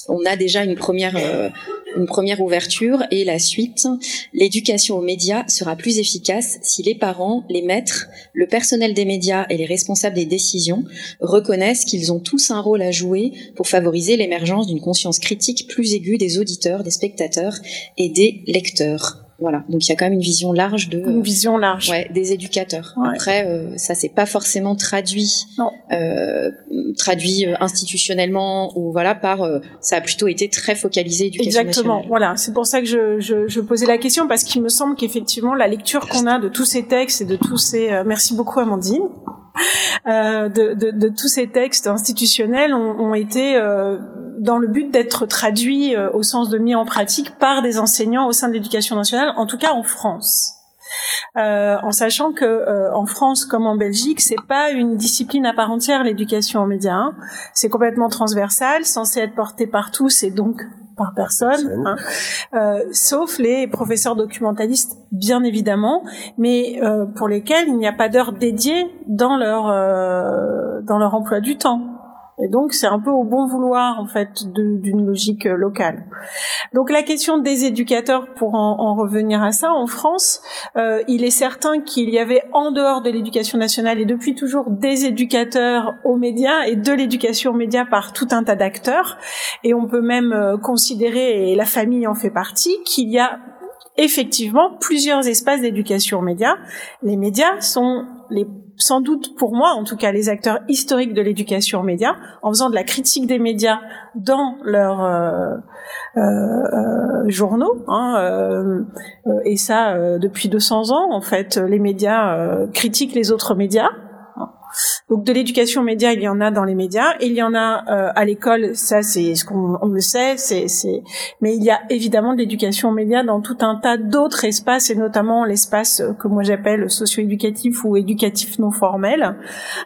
on a déjà une première euh, une première ouverture et la suite. L'éducation aux médias sera plus efficace si les parents, les maîtres, le personnel des médias et les responsables des décisions reconnaissent qu'ils ont tous un rôle à jouer pour favoriser l'émergence d'une conscience critique plus aiguë des auditeurs, des spectateurs et des lecteurs. Voilà, donc il y a quand même une vision large de une vision large. Ouais, des éducateurs. Après, euh, ça s'est pas forcément traduit euh, traduit euh, institutionnellement ou voilà par euh, ça a plutôt été très focalisé éducation Exactement. Voilà, c'est pour ça que je, je, je, posais la question parce qu'il me semble qu'effectivement la lecture qu'on a de tous ces textes et de tous ces merci beaucoup Amandine euh, de, de, de, tous ces textes institutionnels ont, ont été euh, dans le but d'être traduits euh, au sens de mis en pratique par des enseignants au sein de l'éducation nationale, en tout cas en France. Euh, en sachant que euh, en France comme en Belgique, c'est pas une discipline à part entière l'éducation aux médias. Hein. C'est complètement transversal, censé être porté par tous et donc par personne, hein, euh, sauf les professeurs documentalistes, bien évidemment, mais euh, pour lesquels il n'y a pas d'heure dédiée dans leur euh, dans leur emploi du temps. Et donc c'est un peu au bon vouloir en fait d'une logique euh, locale. Donc la question des éducateurs, pour en, en revenir à ça, en France, euh, il est certain qu'il y avait en dehors de l'éducation nationale et depuis toujours des éducateurs aux médias et de l'éducation aux médias par tout un tas d'acteurs. Et on peut même euh, considérer, et la famille en fait partie, qu'il y a effectivement plusieurs espaces d'éducation aux médias. Les médias sont les sans doute pour moi, en tout cas, les acteurs historiques de l'éducation aux médias, en faisant de la critique des médias dans leurs euh, euh, euh journaux, hein, et ça depuis 200 ans, en fait, les médias critiquent les autres médias. Donc de l'éducation aux médias, il y en a dans les médias, il y en a euh, à l'école, ça c'est ce qu'on on le sait, c'est c'est mais il y a évidemment de l'éducation aux médias dans tout un tas d'autres espaces et notamment l'espace que moi j'appelle socio-éducatif ou éducatif non formel.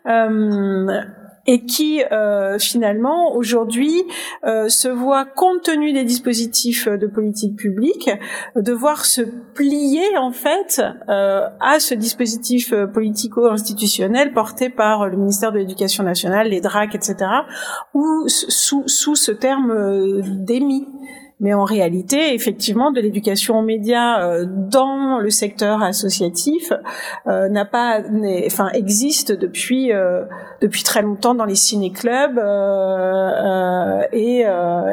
Euh, et qui euh, finalement aujourd'hui euh, se voit compte tenu des dispositifs de politique publique devoir se plier en fait euh, à ce dispositif politico-institutionnel porté par le ministère de l'Éducation nationale, les DRAC, etc. ou sous, sous ce terme d'émis mais en réalité, effectivement, de l'éducation aux médias euh, dans le secteur associatif euh, n'a pas, enfin, existe depuis euh, depuis très longtemps dans les ciné-clubs et,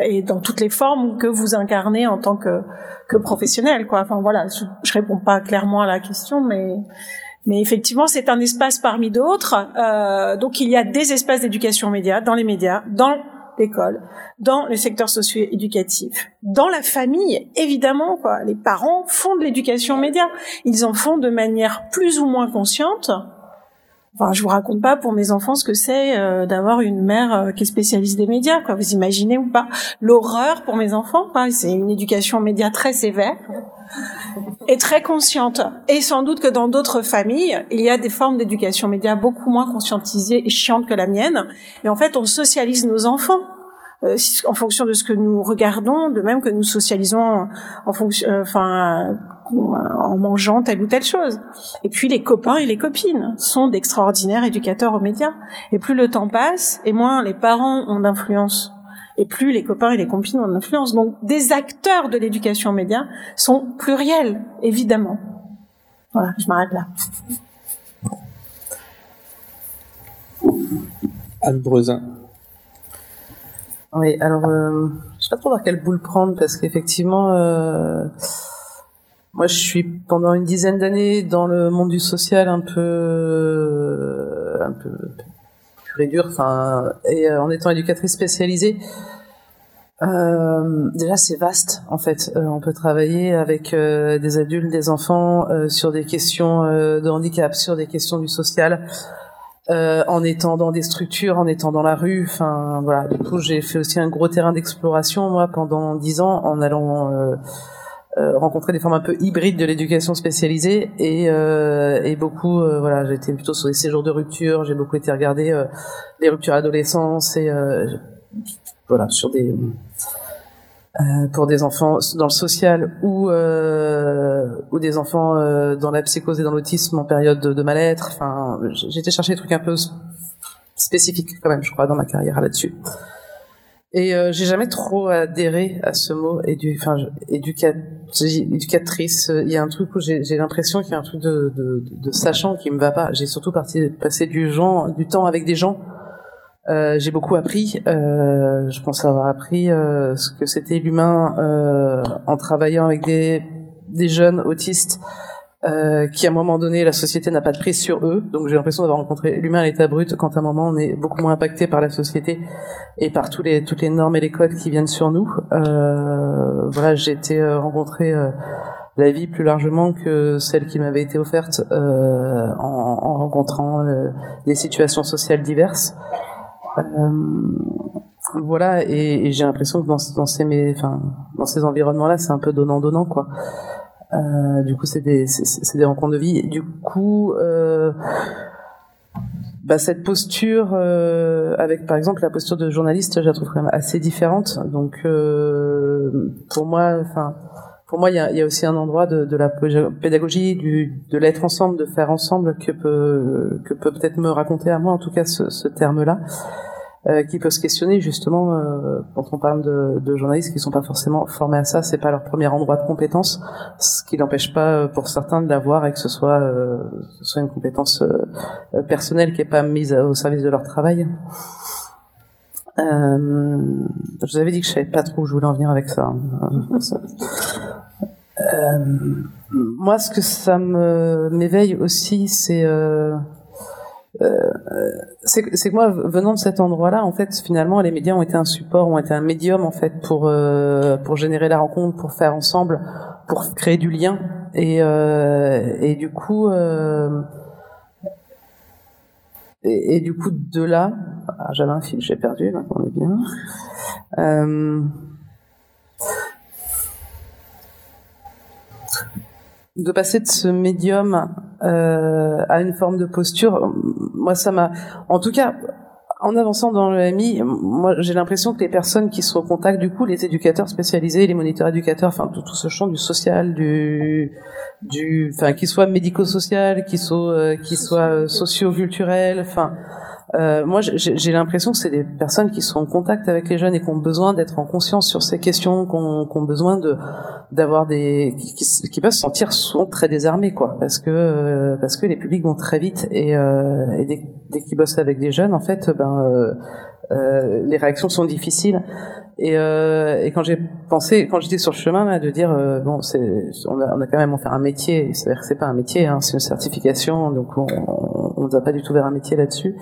et dans toutes les formes que vous incarnez en tant que que professionnel, quoi. Enfin voilà, je, je réponds pas clairement à la question, mais mais effectivement, c'est un espace parmi d'autres. Euh, donc, il y a des espaces d'éducation aux médias dans les médias, dans l'école, dans le secteur socio-éducatif, dans la famille, évidemment, quoi. Les parents font de l'éducation média. Ils en font de manière plus ou moins consciente. Enfin, je vous raconte pas pour mes enfants ce que c'est euh, d'avoir une mère euh, qui est spécialiste des médias, quoi. Vous imaginez ou pas L'horreur pour mes enfants, quoi. C'est une éducation média très sévère et très consciente. Et sans doute que dans d'autres familles, il y a des formes d'éducation média beaucoup moins conscientisées et chiantes que la mienne. Et en fait, on socialise nos enfants euh, en fonction de ce que nous regardons, de même que nous socialisons en fonction, euh, enfin, en mangeant telle ou telle chose. Et puis les copains et les copines sont d'extraordinaires éducateurs aux médias. Et plus le temps passe, et moins les parents ont d'influence et plus les copains et les copines ont d'influence. Donc, des acteurs de l'éducation aux médias sont pluriels, évidemment. Voilà, je m'arrête là. Anne Brezin. Oui, alors, euh, je sais pas trop par quelle boule prendre parce qu'effectivement, euh, moi, je suis pendant une dizaine d'années dans le monde du social un peu, euh, un peu pur et dur, enfin, et euh, en étant éducatrice spécialisée. Euh, déjà, c'est vaste en fait. Euh, on peut travailler avec euh, des adultes, des enfants sur des questions de handicap, sur des questions du social, en étant dans des structures, en étant dans la rue. Enfin, voilà. Du coup, j'ai fait aussi un gros terrain d'exploration moi pendant dix ans en allant rencontrer des formes un peu hybrides de l'éducation spécialisée et, et beaucoup, voilà, j'ai été plutôt sur des séjours de rupture. J'ai beaucoup été regarder les ruptures à l'adolescence et voilà, sur des euh, pour des enfants dans le social ou euh, ou des enfants euh, dans la psychose et dans l'autisme en période de, mal-être. Enfin, été chercher des trucs un peu spécifiques quand même, je crois, dans ma carrière là-dessus. Et euh, j'ai jamais trop adhéré à ce mot édu, enfin, éducatrice. Il y a un truc où j'ai l'impression qu'il y a un truc de, de, de, sachant qui me va pas. J'ai surtout parti, passé du, genre, du temps avec des gens euh, j'ai beaucoup appris. Euh, je pense avoir appris euh, ce que c'était l'humain euh, en travaillant avec des, des jeunes autistes euh, qui, à un moment donné, la société n'a pas de prise sur eux. Donc, j'ai l'impression d'avoir rencontré l'humain à l'état brut quand, à un moment, on est beaucoup moins impacté par la société et par tous les, toutes les normes et les codes qui viennent sur nous. voilà, j'ai été rencontrer la vie plus largement que celle qui m'avait été offerte en, en, rencontrant des situations sociales diverses. Euh, voilà, et, et j'ai l'impression que dans, dans ces, enfin, dans ces environnements-là, c'est un peu donnant-donnant, quoi. Euh, du coup, c'est des, c'est, des rencontres de vie. du coup, euh, bah, cette posture, euh, avec par exemple la posture de journaliste, je la trouve quand même assez différente. Donc, euh, pour moi, enfin, pour moi, il y a, aussi un endroit de, la pédagogie, de l'être ensemble, de faire ensemble, que peut, que peut peut-être me raconter à moi, en tout cas, ce, ce terme-là. Euh, qui peut se questionner justement euh, quand on parle de, de, journalistes qui sont pas forcément formés à ça, c'est pas leur premier endroit de compétence, ce qui n'empêche pas euh, pour certains de l'avoir et que ce soit, euh, ce soit une compétence euh, personnelle qui est pas mise au service de leur travail. je vous avais dit que je savais pas trop où je voulais en venir avec ça. moi, ce que ça m'éveille aussi, c'est euh, c'est que moi, venant de cet endroit-là, en fait, finalement, les médias ont été un support, ont été un médium, en fait, pour euh, pour générer la rencontre, pour faire ensemble, pour créer du lien. Et euh, et du coup, euh, et, du coup, de là, ah, j'avais un fil, j'ai perdu, maintenant on est bien. Euh, de passer de ce médium euh, à une forme de posture, moi ça m'a, en tout cas, en avançant dans le MI, moi j'ai l'impression que les personnes qui sont au contact, du coup, les éducateurs spécialisés, les moniteurs éducateurs, enfin tout, tout ce champ du social, du, du, enfin qui soit médico-social, qui soit, euh, qui soit euh, socio-culturel, enfin euh, moi, j'ai l'impression que c'est des personnes qui sont en contact avec les jeunes et qui ont besoin d'être en conscience sur ces questions, qui ont, qui ont besoin de d'avoir des qui, qui, peuvent se sentir souvent très désarmés, quoi, parce que euh, parce que les publics vont très vite et, euh, et dès, dès qu'ils bossent avec des jeunes, en fait, ben euh, euh les réactions sont difficiles. Et, euh, et quand j'ai pensé, quand j'étais sur le chemin de dire bon, c'est on a, quand même en faire un métier. C'est-à-dire que c'est pas un métier, hein, c'est une certification, donc on, ne va pas du tout vers un métier là-dessus.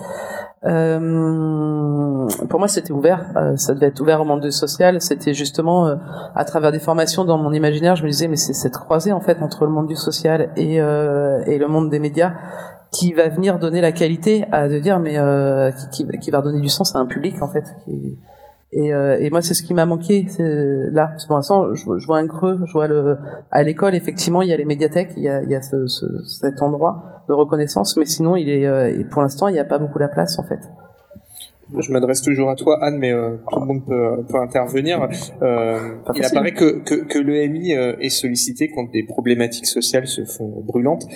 Euh, pour moi, c'était ouvert. Euh, ça devait être ouvert au monde social. C'était justement euh, à travers des formations dans mon imaginaire, je me disais, mais c'est cette croisée en fait entre le monde du social et, euh, le monde des médias qui va venir donner la qualité à de dire, mais qui, qui, va redonner du sens à un public en fait. Et, euh, et, moi, c'est ce qui m'a manqué là. Pour l'instant, je, je, vois un creux. Je vois le à l'école, effectivement, il y a les médiathèques, il y a, il y a ce, ce, cet endroit de reconnaissance, mais sinon, il est euh, pour l'instant, il n'y a pas beaucoup la place en fait. Je m'adresse toujours à toi, Anne, mais euh, tout le monde peut, peut intervenir. Euh, il apparaît que, que, que l'EMI est sollicité quand des problématiques sociales se font brûlantes.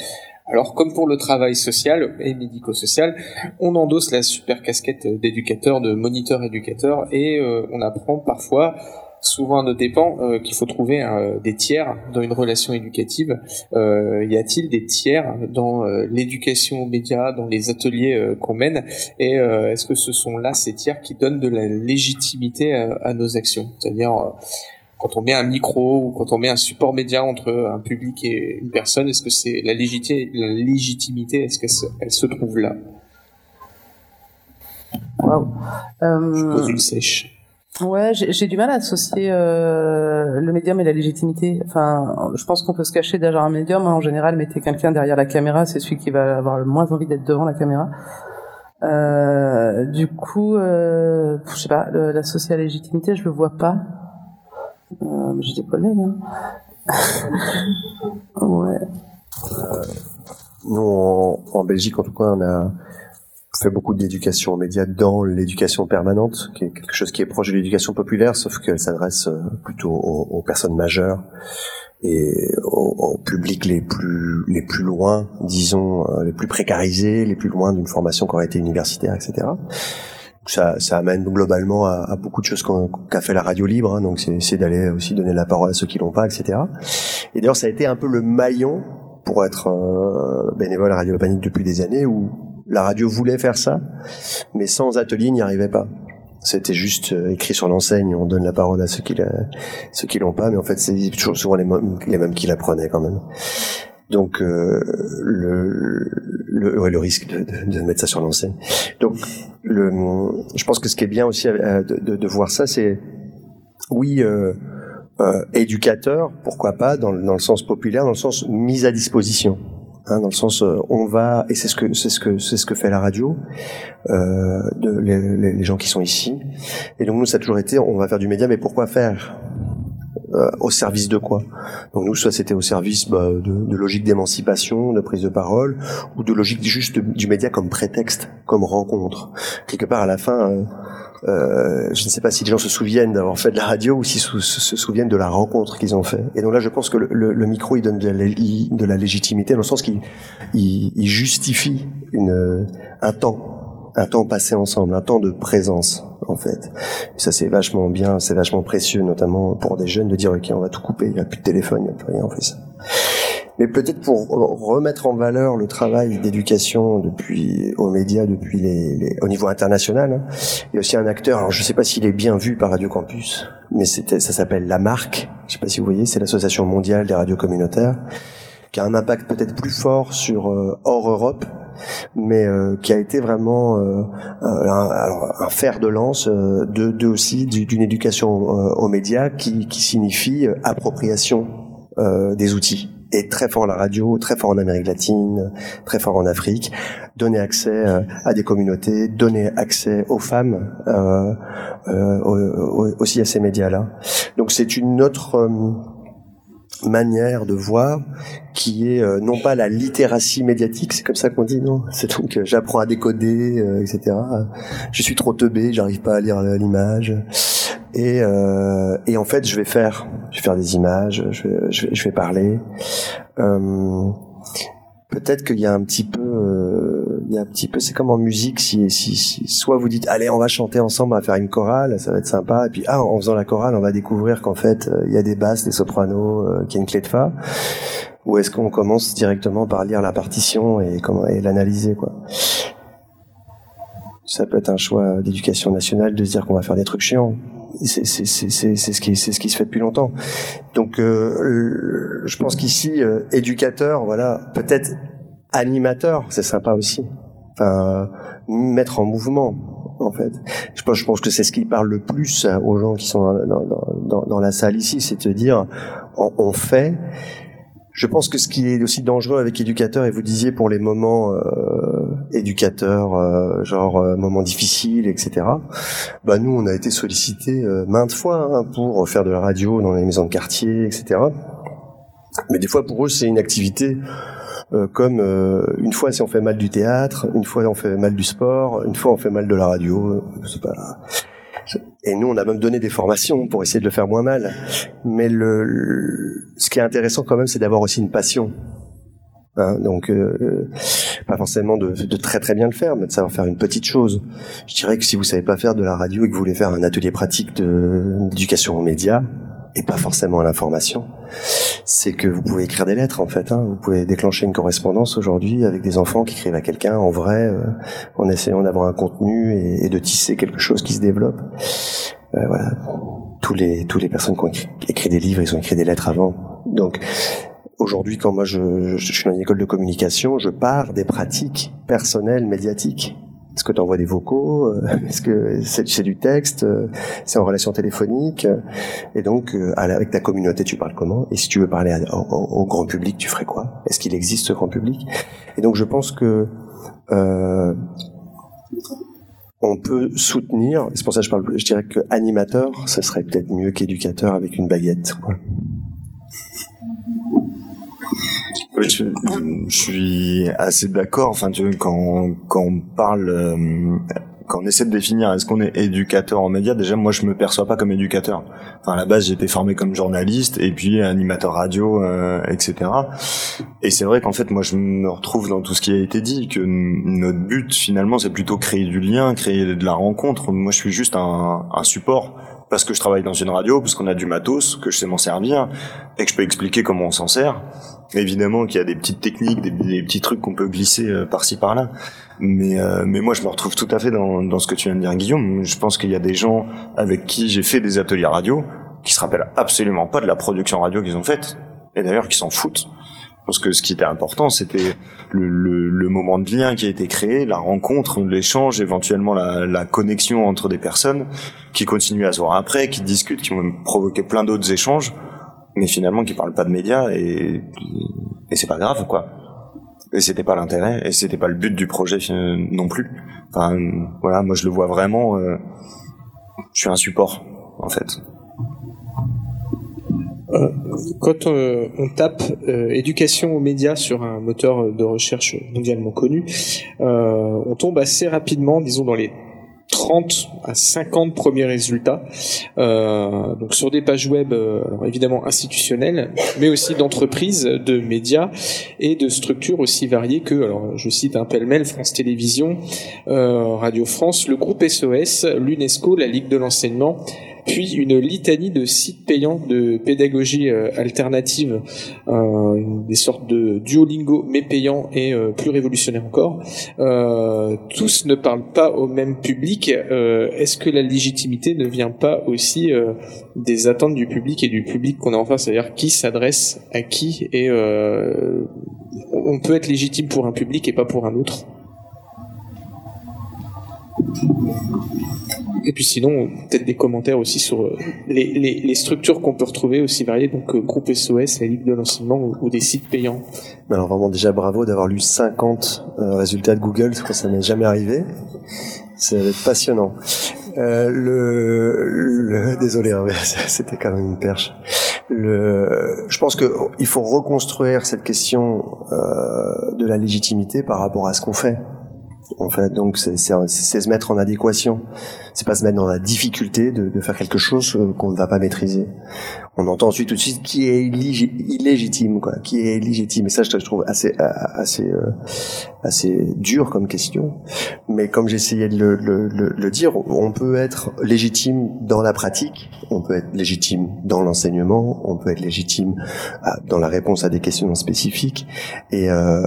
Alors, comme pour le travail social et médico-social, on endosse la super casquette d'éducateur, de moniteur éducateur, et euh, on apprend parfois souvent à nos dépens euh, qu'il faut trouver euh, des tiers dans une relation éducative. y a-t-il des tiers dans l'éducation aux dans les ateliers qu'on mène Et est-ce que ce sont là ces tiers qui donnent de la légitimité à nos actions? C'est-à-dire quand on met un micro ou quand on met un support média entre un public et une personne, est-ce que c'est la légitimité, la légitimité, est-ce qu'elle se, trouve là? Waouh. Je pose une sèche. Ouais, j'ai du mal à associer euh, le médium et la légitimité. Enfin, je pense qu'on peut se cacher derrière un médium. En général, mettez quelqu'un derrière la caméra, c'est celui qui va avoir le moins envie d'être devant la caméra. Euh, du coup, euh, je sais pas, l'associer à la légitimité, je le vois pas. Euh, J'ai des collègues. Hein. ouais. Euh, nous, en, Belgique, en tout cas, on a fait beaucoup d'éducation aux médias dans l'éducation permanente, qui est quelque chose qui est proche de l'éducation populaire, sauf qu'elle s'adresse euh, plutôt aux, personnes majeures et aux, aux, publics les plus les plus loin, disons, euh, les plus précarisés, les plus loin d'une formation qui aurait été universitaire, etc ça, ça amène globalement à, beaucoup de choses qu'a fait la radio libre. Hein, donc c'est d'aller aussi donner la parole à ceux qui l'ont pas, etc. Et d'ailleurs, ça a été un peu le maillon pour être euh, bénévole à Radio Panique depuis des années où la radio voulait faire ça, mais sans atelier, n'y arrivait pas. C'était juste euh, écrit sur l'enseigne, on donne la parole à ceux qui ceux qui l'ont pas, mais en fait c'est toujours souvent les, mêmes, les mêmes qui la prenaient quand même. Donc euh, le, le, ouais, le risque de, de, de, mettre ça sur l'enseigne. Donc le, je pense que ce qui est bien aussi euh, de, de voir ça, c'est oui, euh, euh, éducateur, pourquoi pas, dans, dans, le sens populaire, dans le sens mise à disposition. Hein, dans le sens euh, on va et c'est ce que c'est ce que c'est ce que fait la radio euh, de les, les, gens qui sont ici et donc nous ça a toujours été on va faire du média mais pourquoi faire? Euh, au service de quoi? Donc nous, soit c'était au service bah, de, logique d'émancipation, de prise de parole, ou de logique juste du média comme prétexte, comme rencontre. Quelque part, à la fin, euh, euh, je ne sais pas si les gens se souviennent d'avoir fait de la radio ou s'ils se, souviennent de la rencontre qu'ils ont fait. Et donc là, je pense que le, micro, il donne de la, légitimité dans le sens qu'il il, il justifie un temps un temps passé ensemble, un temps de présence en fait. Ça c'est vachement bien, c'est vachement précieux, notamment pour des jeunes, de dire ok on va tout couper, il n'y a plus de téléphone, il n'y a plus rien, on fait ça. Mais peut-être pour remettre en valeur le travail d'éducation depuis aux médias depuis les, les, au niveau international, hein, il y a aussi un acteur. Alors je ne sais pas s'il est bien vu par Radio Campus, mais ça s'appelle la Marque. Je ne sais pas si vous voyez, c'est l'association mondiale des radios communautaires qui a un impact peut-être plus fort sur euh, hors Europe mais euh, qui a été vraiment euh, un, alors, un, fer de lance euh, de, de, aussi d'une éducation aux médias qui, qui signifie appropriation des outils et très fort la radio, très fort en Amérique latine, très fort en Afrique, donner accès à des communautés, donner accès aux femmes euh, euh, aussi à ces médias-là. Donc c'est une autre manière de voir qui est euh, non pas la littératie médiatique, c'est comme ça qu'on dit, non? C'est donc euh, j'apprends à décoder, euh, etc. Je suis trop teubé, j'arrive pas à lire l'image. Et, et en fait, je vais faire, je vais faire des images, je vais, je vais, je vais parler peut-être qu'il y a un petit peu, euh, il y a un petit peu, c'est comme en musique, si, si, si, soit vous dites, allez, on va chanter ensemble, on va faire une chorale, ça va être sympa, et puis ah, en faisant la chorale, on va découvrir qu'en fait, euh, il y a des basses, des sopranos, euh, qu'il y a une clé de fa, ou est-ce qu'on commence directement par lire la partition et comment et l'analyser, quoi. Ça peut être un choix d'éducation nationale de se dire qu'on va faire des trucs chiants c'est ce qui c'est ce qui se fait depuis longtemps. Donc euh, je pense qu'ici euh, éducateur, voilà, peut-être animateur, c'est sympa aussi. Enfin mettre en mouvement en fait. Je pense, je pense que c'est ce qui parle le plus aux gens qui sont dans, dans, la salle ici, c'est de dire on, fait je pense que ce qui est aussi dangereux avec éducateur, et vous disiez pour les moments euh, éducateurs, euh, genre euh, moments difficiles, etc. Bah nous, on a été sollicités euh, maintes fois hein, pour faire de la radio dans les maisons de quartier, etc. Mais des fois, pour eux, c'est une activité euh, comme une fois si on fait mal du théâtre, une fois on fait mal du sport, une fois on fait mal de la radio. C'est pas et nous, on a même donné des formations pour essayer de le faire moins mal. Mais le, ce qui est intéressant quand même, c'est d'avoir aussi une passion. Hein, donc, euh, pas forcément de, de, très très bien le faire, mais de savoir faire une petite chose. Je dirais que si vous savez pas faire de la radio et que vous voulez faire un atelier pratique d'éducation aux médias, et pas forcément à l'information, c'est que vous pouvez écrire des lettres en fait. Hein. Vous pouvez déclencher une correspondance aujourd'hui avec des enfants qui écrivent à quelqu'un en vrai, euh, en essayant d'avoir un contenu et, et, de tisser quelque chose qui se développe. Euh, voilà, tous les tous les personnes qui ont écrit, écrit, des livres, ils ont écrit des lettres avant. Donc aujourd'hui, quand moi je, suis dans une école de communication, je pars des pratiques personnelles médiatiques. Est-ce que tu envoies des vocaux euh, Est-ce que c'est du texte euh, C'est en relation téléphonique Et donc, euh, avec ta communauté, tu parles comment? Et si tu veux parler au, grand public, tu ferais quoi? Est-ce qu'il existe ce grand public? Et donc, je pense que euh, on peut soutenir. C'est pour ça que je parle. Je dirais que animateur, ce serait peut-être mieux qu'éducateur avec une baguette. Quoi. Je, suis assez d'accord. Enfin, quand quand on parle, euh, quand on essaie de définir est-ce qu'on est éducateur en médias, déjà moi je me perçois pas comme éducateur. Enfin, à la base j'étais formé comme journaliste et puis animateur radio, euh, etc. Et c'est vrai qu'en fait moi je me retrouve dans tout ce qui a été dit, que notre but finalement c'est plutôt créer du lien, créer de la rencontre. Moi je suis juste un support parce que je travaille dans une radio, parce qu'on a du matos, que je sais m'en servir, et que je peux expliquer comment on s'en sert. Évidemment qu'il y a des petites techniques, des, petits trucs qu'on peut glisser euh, par-ci par-là. Mais, euh, mais moi, je me retrouve tout à fait dans, dans ce que tu viens de dire, Guillaume. Je pense qu'il y a des gens avec qui j'ai fait des ateliers radio qui se rappellent absolument pas de la production radio qu'ils ont faite, et d'ailleurs qui s'en foutent. Parce que ce qui était important, c'était le, le, le, moment de lien qui a été créé, la rencontre, l'échange, éventuellement la, la, connexion entre des personnes qui continuent à se voir après, qui discutent, qui vont provoquer plein d'autres échanges, mais finalement qui parlent pas de médias et, et c'est pas grave quoi. Et c'était pas l'intérêt et c'était pas le but du projet non plus. Enfin voilà, moi je le vois vraiment. Euh, je suis un support en fait. Euh, quand euh, on tape euh, éducation aux médias sur un moteur de recherche mondialement connu, on tombe assez rapidement, disons dans les 30 à 50 premiers résultats, donc sur des pages web évidemment institutionnelles, mais aussi d'entreprises, de médias et de structures aussi variées que, alors je cite un pêle-mêle, France Télévisions, Radio France, le groupe SOS, l'UNESCO, la Ligue de l'enseignement, puis une litanie de sites payants de pédagogie euh, alternative, euh, des sortes de Duolingo mais payants et euh, plus révolutionnaires encore. Tous ne parlent pas au même public. Est-ce que la légitimité ne vient pas aussi des attentes du public et du public qu'on a en face, c'est-à-dire qui s'adresse à qui? Et on peut être légitime pour un public et pas pour un autre? Et puis sinon, peut-être des commentaires aussi sur euh, les, structures qu'on peut retrouver aussi variées, donc euh, groupe SOS, la Ligue de l'enseignement ou, des sites payants. Alors vraiment déjà bravo d'avoir lu 50 euh, résultats de Google, crois que ça n'est jamais arrivé. Ça va être passionnant. Euh, désolé, hein, c'était quand même une perche. Je pense que il faut reconstruire cette question de la légitimité par rapport à ce qu'on fait. En fait, donc c'est se mettre en adéquation. C'est pas se mettre dans la difficulté de, de faire quelque chose euh, qu'on ne va pas maîtriser. On entend ensuite tout de suite qui est illégitime, quoi. Qui est légitime. Et ça, je trouve assez euh, assez euh, assez dur comme question. Mais comme j'essayais de le, le, le, dire, on peut être légitime dans la pratique, on peut être légitime dans l'enseignement, on peut être légitime dans la réponse à des questions spécifiques. Et euh,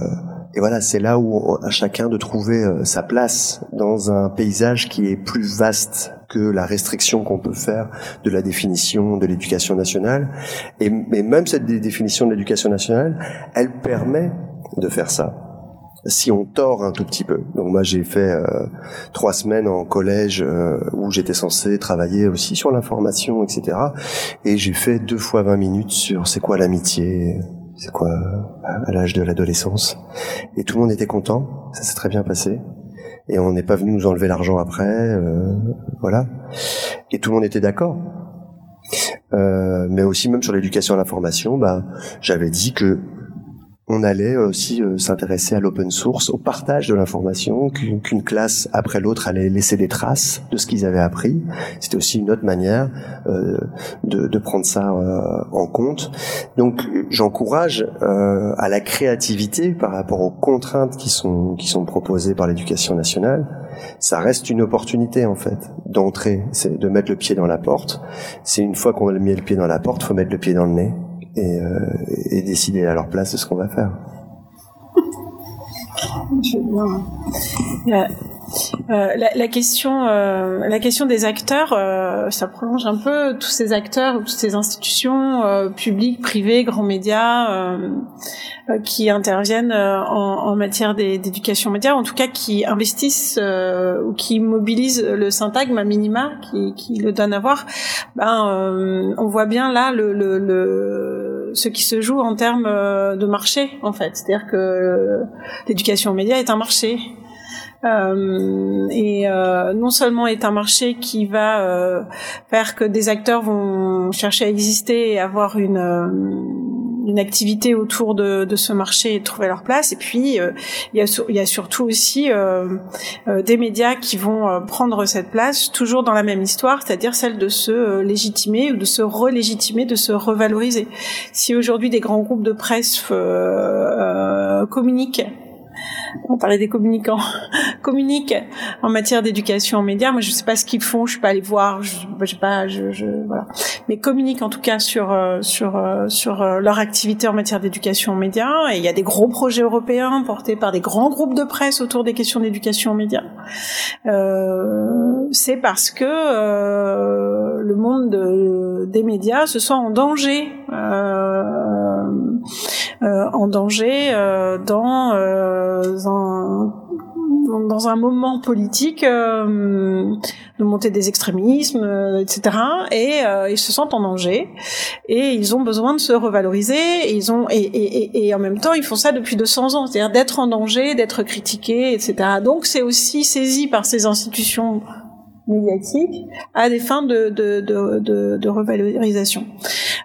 et voilà, c'est là où à chacun de trouver euh, sa place dans un paysage qui est plus vaste que la restriction qu'on peut faire de la définition de l'éducation nationale. Et mais même cette définition de l'éducation nationale, elle permet de faire ça si on tord un tout petit peu. Donc moi j'ai fait euh, trois semaines en collège euh, où j'étais censé travailler aussi sur l'information, etc. Et j'ai fait deux fois 20 minutes sur c'est quoi l'amitié, c'est quoi, à l'âge de l'adolescence. Et tout le monde était content, ça s'est très bien passé. Et on n'est pas venu nous enlever l'argent après, euh, voilà. Et tout le monde était d'accord. Euh, mais aussi même sur l'éducation à l'information, bah, j'avais dit que on allait aussi euh, s'intéresser à l'open source, au partage de l'information, qu'une classe après l'autre allait laisser des traces de ce qu'ils avaient appris. C'était aussi une autre manière euh, de, de, prendre ça euh, en compte. Donc j'encourage à la créativité par rapport aux contraintes qui sont qui sont proposées par l'éducation nationale. Ça reste une opportunité en fait d'entrer, c'est de mettre le pied dans la porte. C'est une fois qu'on a mis le pied dans la porte, faut mettre le pied dans le nez et, euh, et décider à leur place de ce qu'on va faire. Euh, la, question, euh, la question des acteurs, euh, ça prolonge un peu tous ces acteurs, toutes ces institutions publiques, privées, grands médias qui interviennent en, matière d'éducation média, en tout cas qui investissent ou qui mobilisent le syntagme à minima, qui, le donne à voir. Ben, on voit bien là ce qui se joue en termes de marché, en fait. C'est-à-dire que l'éducation média est un marché. Euh, et euh, non seulement est un marché qui va euh, faire que des acteurs vont chercher à exister et avoir une euh, une activité autour de, de, ce marché et trouver leur place. Et puis il y, a, il y a surtout aussi des médias qui vont prendre cette place toujours dans la même histoire, c'est-à-dire celle de se légitimer ou de se relégitimer, de se revaloriser. Si aujourd'hui des grands groupes de presse communiquent on parlait des communicants, communiquent en matière d'éducation aux médias. Moi, je sais pas ce qu'ils font, je suis pas allée voir, je, je pas, je, je, voilà. Mais communiquent en tout cas sur euh, sur euh, sur euh, leur activité en matière d'éducation aux médias. Et il y a des gros projets européens portés par des grands groupes de presse autour des questions d'éducation aux médias. Euh, c'est parce que euh, le monde de, des médias se sent en danger, euh, en danger dans dans un moment politique euh, de montée des extrémismes, euh, etc. Et euh, ils se sentent en danger et ils ont besoin de se revaloriser. Et ils ont et, en même temps ils font ça depuis 200 ans, c'est-à-dire d'être en danger, d'être critiqués, etc. Donc c'est aussi saisi par ces institutions médiatique à des fins de, de, de, de, de revalorisation.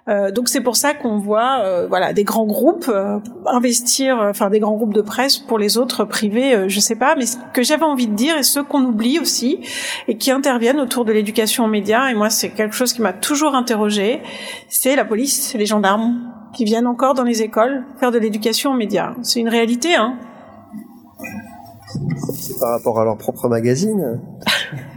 Euh, donc c'est pour ça qu'on voit euh, voilà des grands groupes euh, investir, enfin des grands groupes de presse pour les autres privés, je sais pas, mais ce que j'avais envie de dire et ceux qu'on oublie aussi et qui interviennent autour de l'éducation aux médias et moi c'est quelque chose qui m'a toujours interrogé, c'est la police, les gendarmes qui viennent encore dans les écoles faire de l'éducation aux médias. C'est une réalité, hein. C'est par rapport à leur propre magazine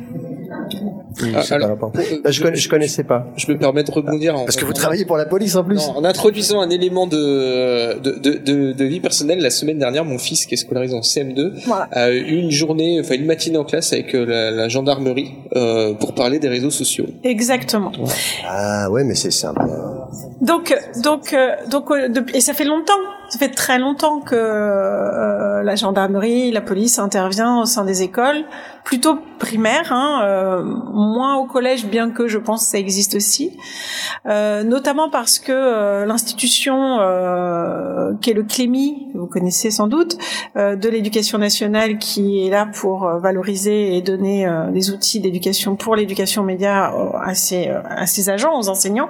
Ah, alors, bah, je, je connaissais pas. Je me permets de rebondir. Parce que vous travaillez pour la police en plus. Non, en introduisant un élément de de, de, de, de, vie personnelle, la semaine dernière, mon fils qui est scolarisé en CM2 voilà. a eu une journée, enfin une matinée en classe avec euh, la, la gendarmerie euh, pour parler des réseaux sociaux. Exactement. Ah ouais, mais c'est simple. Donc donc euh, donc euh, et ça fait longtemps, ça fait très longtemps que euh, la gendarmerie, la police intervient au sein des écoles, plutôt primaires, hein, euh, moins au collège, bien que je pense que ça existe aussi, euh, notamment parce que euh, l'institution euh, qui est le CLEMI, vous connaissez sans doute, euh, de l'éducation nationale, qui est là pour valoriser et donner des outils d'éducation pour l'éducation média à ses, à ses agents, aux enseignants,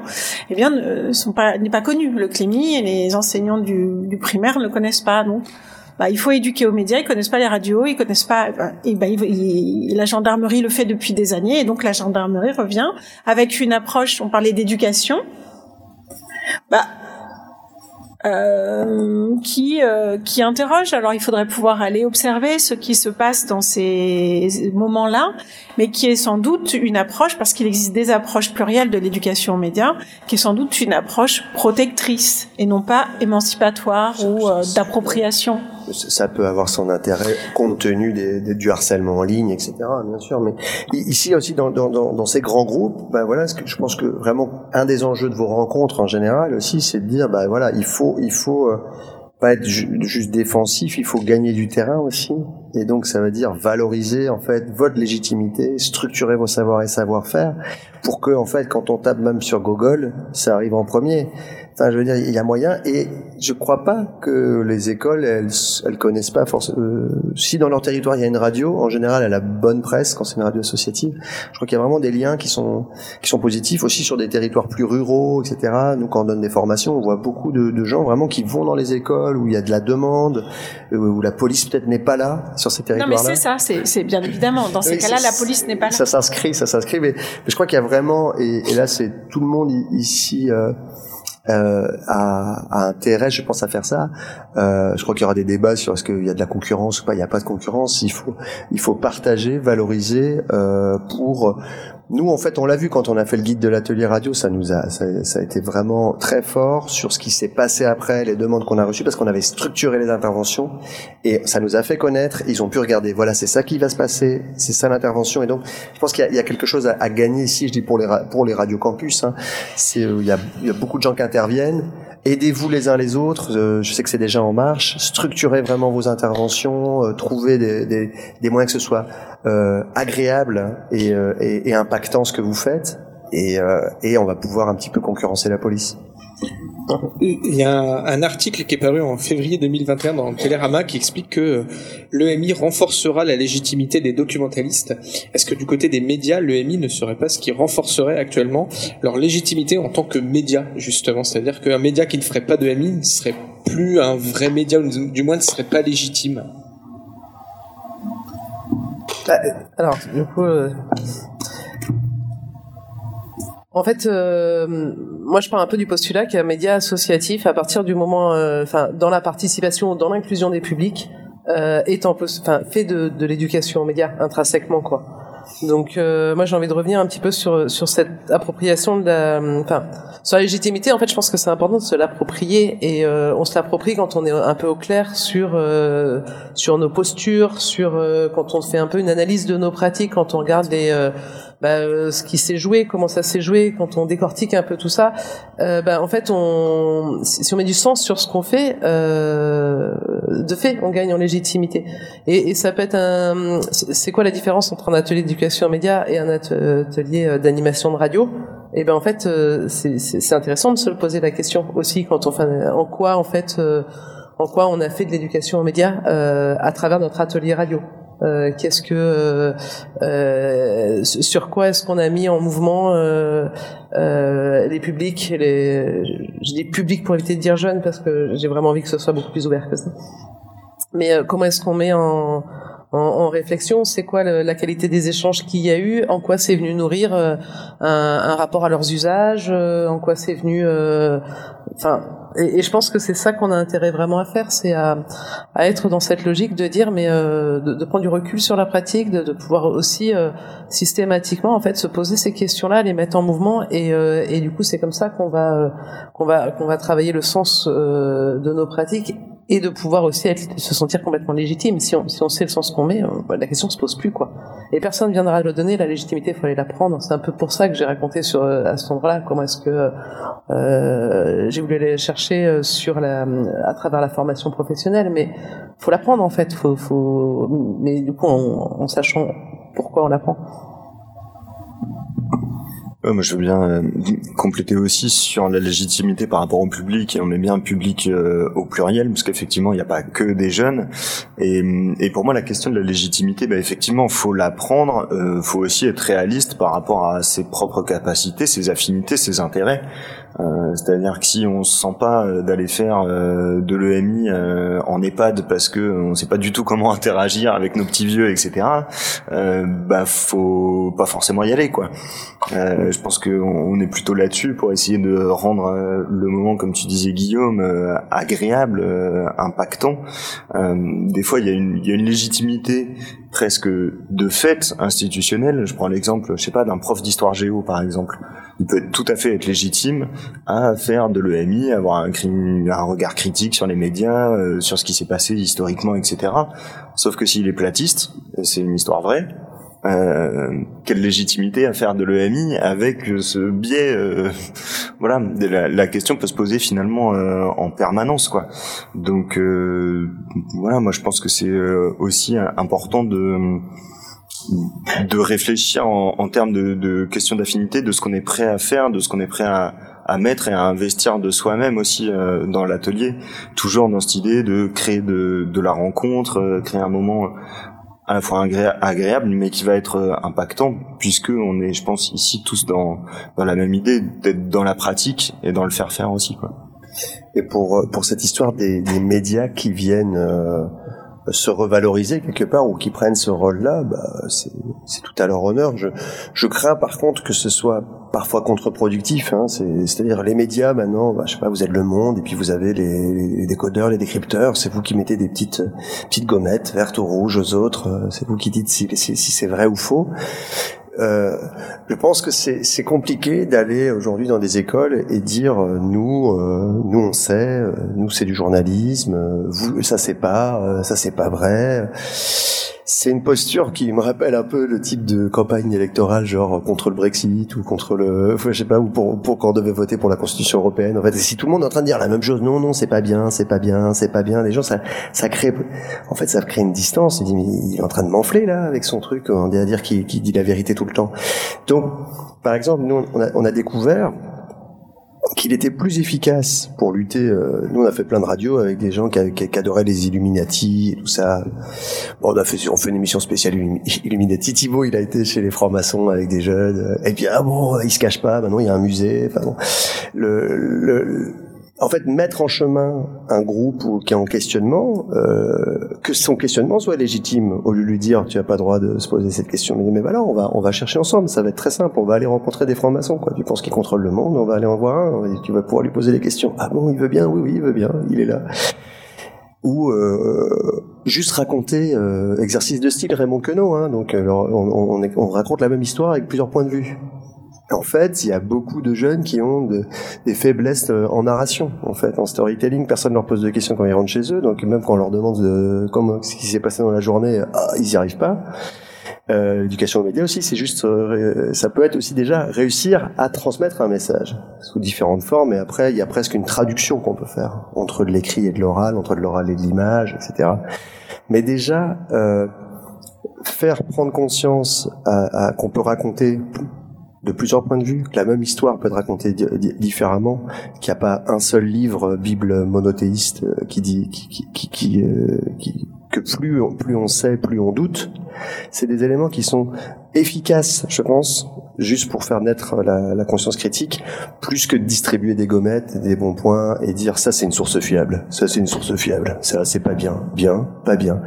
eh bien, pas n'est pas connu. Le CLEMI et les enseignants du, du primaire ne connaissent pas, donc bah, il faut éduquer aux médias, ils connaissent pas les radios, ils connaissent pas, et bah, la gendarmerie le fait depuis des années, et donc la gendarmerie revient avec une approche, on parlait d'éducation, bah, euh, qui euh, qui interroge. Alors il faudrait pouvoir aller observer ce qui se passe dans ces moments-là, mais qui est sans doute une approche, parce qu'il existe des approches plurielles de l'éducation aux médias, qui est sans doute une approche protectrice et non pas émancipatoire ou euh, d'appropriation. Ça peut avoir son intérêt compte tenu du harcèlement en ligne, etc. Bien sûr, mais ici aussi dans, ces grands groupes, ben voilà, je pense que vraiment un des enjeux de vos rencontres en général aussi, c'est de dire, ben voilà, il faut il faut euh, pas être ju juste défensif, il faut gagner du terrain aussi. Et donc ça veut dire valoriser en fait votre légitimité, structurer vos savoirs et savoir-faire pour que en fait quand on tape même sur Google, ça arrive en premier. Enfin, je veux dire, il y a moyen. Et je crois pas que les écoles, elles, elles connaissent pas forcément. Euh, si dans leur territoire il y a une radio, en général, elle a bonne presse quand c'est une radio associative. Je crois qu'il y a vraiment des liens qui sont qui sont positifs aussi sur des territoires plus ruraux, etc. Nous, quand on donne des formations, on voit beaucoup de, de gens vraiment qui vont dans les écoles où il y a de la demande, euh, où la police peut-être n'est pas là sur ces territoires-là. Non, mais c'est ça, c'est bien évidemment. Dans ces cas-là, la police n'est pas là. Ça s'inscrit, ça s'inscrit. Mais, mais, je crois qu'il y a vraiment, et, et là, c'est tout le monde ici. Euh, euh, a, a, intérêt, je pense, à faire ça. Euh, je crois qu'il y aura des débats sur est-ce qu'il y a de la concurrence ou pas. Il n'y a pas de concurrence. Il faut, il faut partager, valoriser euh, pour nous, en fait, on l'a vu quand on a fait le guide de l'atelier radio, ça nous a, ça, ça, a été vraiment très fort sur ce qui s'est passé après, les demandes qu'on a reçues, parce qu'on avait structuré les interventions et ça nous a fait connaître. Ils ont pu regarder, voilà, c'est ça qui va se passer, c'est ça l'intervention. Et donc, je pense qu'il y, y, a quelque chose à, à, gagner ici, je dis pour les pour les radios campus. Hein. C'est, il y a, il y a beaucoup de gens qui interviennent aidez-vous les uns les autres. Euh, je sais que c'est déjà en marche. Structurez vraiment vos interventions, euh, trouvez des, des, des, moyens que ce soit euh, agréable et, euh, et, et, impactant ce que vous faites, et, euh, et on va pouvoir un petit peu concurrencer la police. Il y a un, article qui est paru en février 2021 dans Télérama qui explique que l'EMI renforcera la légitimité des documentalistes. Est-ce que du côté des médias, l'EMI ne serait pas ce qui renforcerait actuellement leur légitimité en tant que média, justement? C'est-à-dire qu'un média qui ne ferait pas d'EMI ne serait plus un vrai média, ou du moins ne serait pas légitime bah, alors, du coup, euh, en fait, euh, moi je pars un peu du postulat qu'un média associatif, à partir du moment, euh, enfin, dans la participation, dans l'inclusion des publics, euh, est en, enfin, fait de, de l'éducation aux médias intrinsèquement, quoi. Donc, euh, moi j'ai envie de revenir un petit peu sur sur cette appropriation de la, enfin, sur la légitimité. En fait, je pense que c'est important de se l'approprier et euh, on se l'approprie quand on est un peu au clair sur euh, sur nos postures, sur quand on fait un peu une analyse de nos pratiques, quand on regarde les bah, euh, ce qui s'est joué, comment ça s'est joué, quand on décortique un peu tout ça, euh, bah, en fait, on, si on met du sens sur ce qu'on fait, euh, de fait, on gagne en légitimité. Et, et ça peut être un. C'est quoi la différence entre un atelier d'éducation aux médias et un atelier euh, d'animation de radio? Et eh ben en fait, euh, c'est intéressant de se poser la question aussi quand on fait en quoi en fait, en quoi on a fait de l'éducation aux médias à travers notre atelier radio. Euh, qu'est-ce que euh, euh, sur quoi est-ce qu'on a mis en mouvement euh, euh, les publics les je dis public pour éviter de dire jeunes parce que j'ai vraiment envie que ce soit beaucoup plus ouvert que ça. Mais comment est-ce qu'on met en en, en, réflexion, c'est quoi la qualité des échanges qu'il y a eu, en quoi c'est venu nourrir un, un, rapport à leurs usages, en quoi c'est venu, enfin, et, je pense que c'est ça qu'on a intérêt vraiment à faire, c'est à, à, être dans cette logique de dire, mais euh, de, de, prendre du recul sur la pratique, de, de pouvoir aussi euh, systématiquement en fait se poser ces questions-là, les mettre en mouvement, et, euh, et du coup c'est comme ça qu'on va euh, qu'on va qu'on va travailler le sens euh, de nos pratiques et de pouvoir aussi se sentir complètement légitime. Si on, si on sait le sens qu'on met, bah, la question se pose plus quoi. Et personne viendra le donner. La légitimité, il faut aller la prendre. C'est un peu pour ça que j'ai raconté sur à ce endroit-là comment est-ce que euh, j'ai voulu aller chercher euh, sur à travers la formation professionnelle, mais faut l'apprendre en fait. Faut, faut, mais du coup, en, en sachant pourquoi on l'apprend. Moi, je veux bien euh, compléter aussi sur la légitimité par rapport au public, et on met bien public euh, au pluriel, parce qu'effectivement, il n'y a pas que des jeunes. Et, et, pour moi, la question de la légitimité, bah, effectivement, faut l'apprendre, euh, faut aussi être réaliste par rapport à ses propres capacités, ses affinités, ses intérêts. Euh, c'est-à-dire que si on se sent pas euh, d'aller faire euh, de l'EMI en EHPAD parce que on sait pas du tout comment interagir avec nos petits vieux, etc. bah faut pas forcément y aller quoi. Je pense qu'on on est plutôt là-dessus pour essayer de rendre le moment, comme tu disais Guillaume, agréable, impactant. des fois il y, a une, légitimité presque de fait institutionnelle. Je prends l'exemple, je sais pas, d'un prof d'histoire géo par exemple il peut tout à fait être légitime à faire de l'EMI, avoir un, un, regard critique sur les médias, euh, sur ce qui s'est passé historiquement, etc. Sauf que s'il est platiste, c'est une histoire vraie, euh, quelle légitimité à faire de l'EMI avec ce biais euh, voilà la, question peut se poser finalement euh, en permanence quoi. Donc euh, voilà moi je pense que c'est euh, aussi important de de réfléchir en, en termes de, de questions d'affinité de ce qu'on est prêt à faire de ce qu'on est prêt à, à mettre et à investir de soi-même aussi dans l'atelier. Toujours dans cette idée de créer de, de la rencontre créer un moment à la fois agréable, mais qui va être euh, impactant, puisque on est, je pense, ici tous dans, dans la même idée d'être dans la pratique et dans le faire faire aussi, quoi. Et pour euh, pour cette histoire des, des médias qui viennent euh, se revaloriser quelque part ou qui prennent ce rôle-là, bah, c'est tout à leur honneur. Je, je crains par contre que ce soit parfois contre-productif. Hein, C'est-à-dire les médias maintenant, bah, je sais pas, vous êtes le Monde et puis vous avez les, les décodeurs, les décrypteurs. C'est vous qui mettez des petites petites gommettes vertes ou rouges aux autres. Euh, c'est vous qui dites si, si, si c'est vrai ou faux. Euh, je pense que c'est compliqué d'aller aujourd'hui dans des écoles et dire euh, nous, euh, nous on sait, nous c'est du journalisme, vous ça c'est pas, ça c'est pas vrai. C'est une posture qui me rappelle un peu le type de campagne électorale, genre contre le Brexit ou contre le, je sais pas, ou pour, pour quand on devait voter pour la Constitution européenne. En fait, si tout le monde est en train de dire la même chose, non, non, c'est pas bien, c'est pas bien, c'est pas bien, les gens, ça, ça crée, en fait, ça crée une distance. Il dit, mais il est en train de m'enfler là avec son truc, on à dire qu'il dit la vérité tout le temps. Donc, par exemple, nous, on a, on a découvert qu'il était plus efficace pour lutter. Euh, nous, on a fait plein de radios avec des gens qui, adoraient les Illuminati et tout ça. Bon, on a fait, on fait une émission spéciale Illuminati. Thibaut, il a été chez les francs-maçons avec des jeunes. Et puis, ah bon, il se cache pas. Maintenant, il y a un musée. Enfin bon, le, le en fait, mettre en chemin un groupe qui est en questionnement, euh, que son questionnement soit légitime, au lieu de lui dire tu as pas droit de se poser cette question. Mais, voilà, on va on va chercher ensemble. Ça va être très simple. On va aller rencontrer des francs-maçons. Quoi. Tu penses qu'il contrôle le monde? On va aller en voir un. Et tu vas pouvoir lui poser des questions. Ah bon, il veut bien? Oui, oui, il veut bien. Il est là. Ou euh, juste raconter euh, exercice de style Raymond Queneau. Hein, donc, on raconte la même histoire avec plusieurs points de vue. En fait, il y a beaucoup de jeunes qui ont de, des faiblesses euh, en narration, en fait, en storytelling. Personne ne leur pose de questions quand ils rentrent chez eux, donc même quand on leur demande de, comment ce qui s'est passé dans la journée, ah, ils n'y arrivent pas. Euh, L'éducation aux médias aussi, c'est juste, euh, ça peut être aussi déjà réussir à transmettre un message sous différentes formes. Et après, il y a presque une traduction qu'on peut faire entre de l'écrit et de l'oral, entre de l'oral et de l'image, etc. Mais déjà, euh, faire prendre conscience à, à, qu'on peut raconter de plusieurs points de vue, que la même histoire peut être racontée différemment, qu'il n'y a pas un seul livre, euh, Bible monothéiste, euh, qui dit qui, qui, qui, euh, qui, que plus, plus on sait, plus on doute. C'est des éléments qui sont efficaces, je pense, juste pour faire naître la, la, conscience critique, plus que de distribuer des gommettes, des bons points et dire ça c'est une source fiable, ça c'est une source fiable, ça c'est pas bien, bien, pas bien.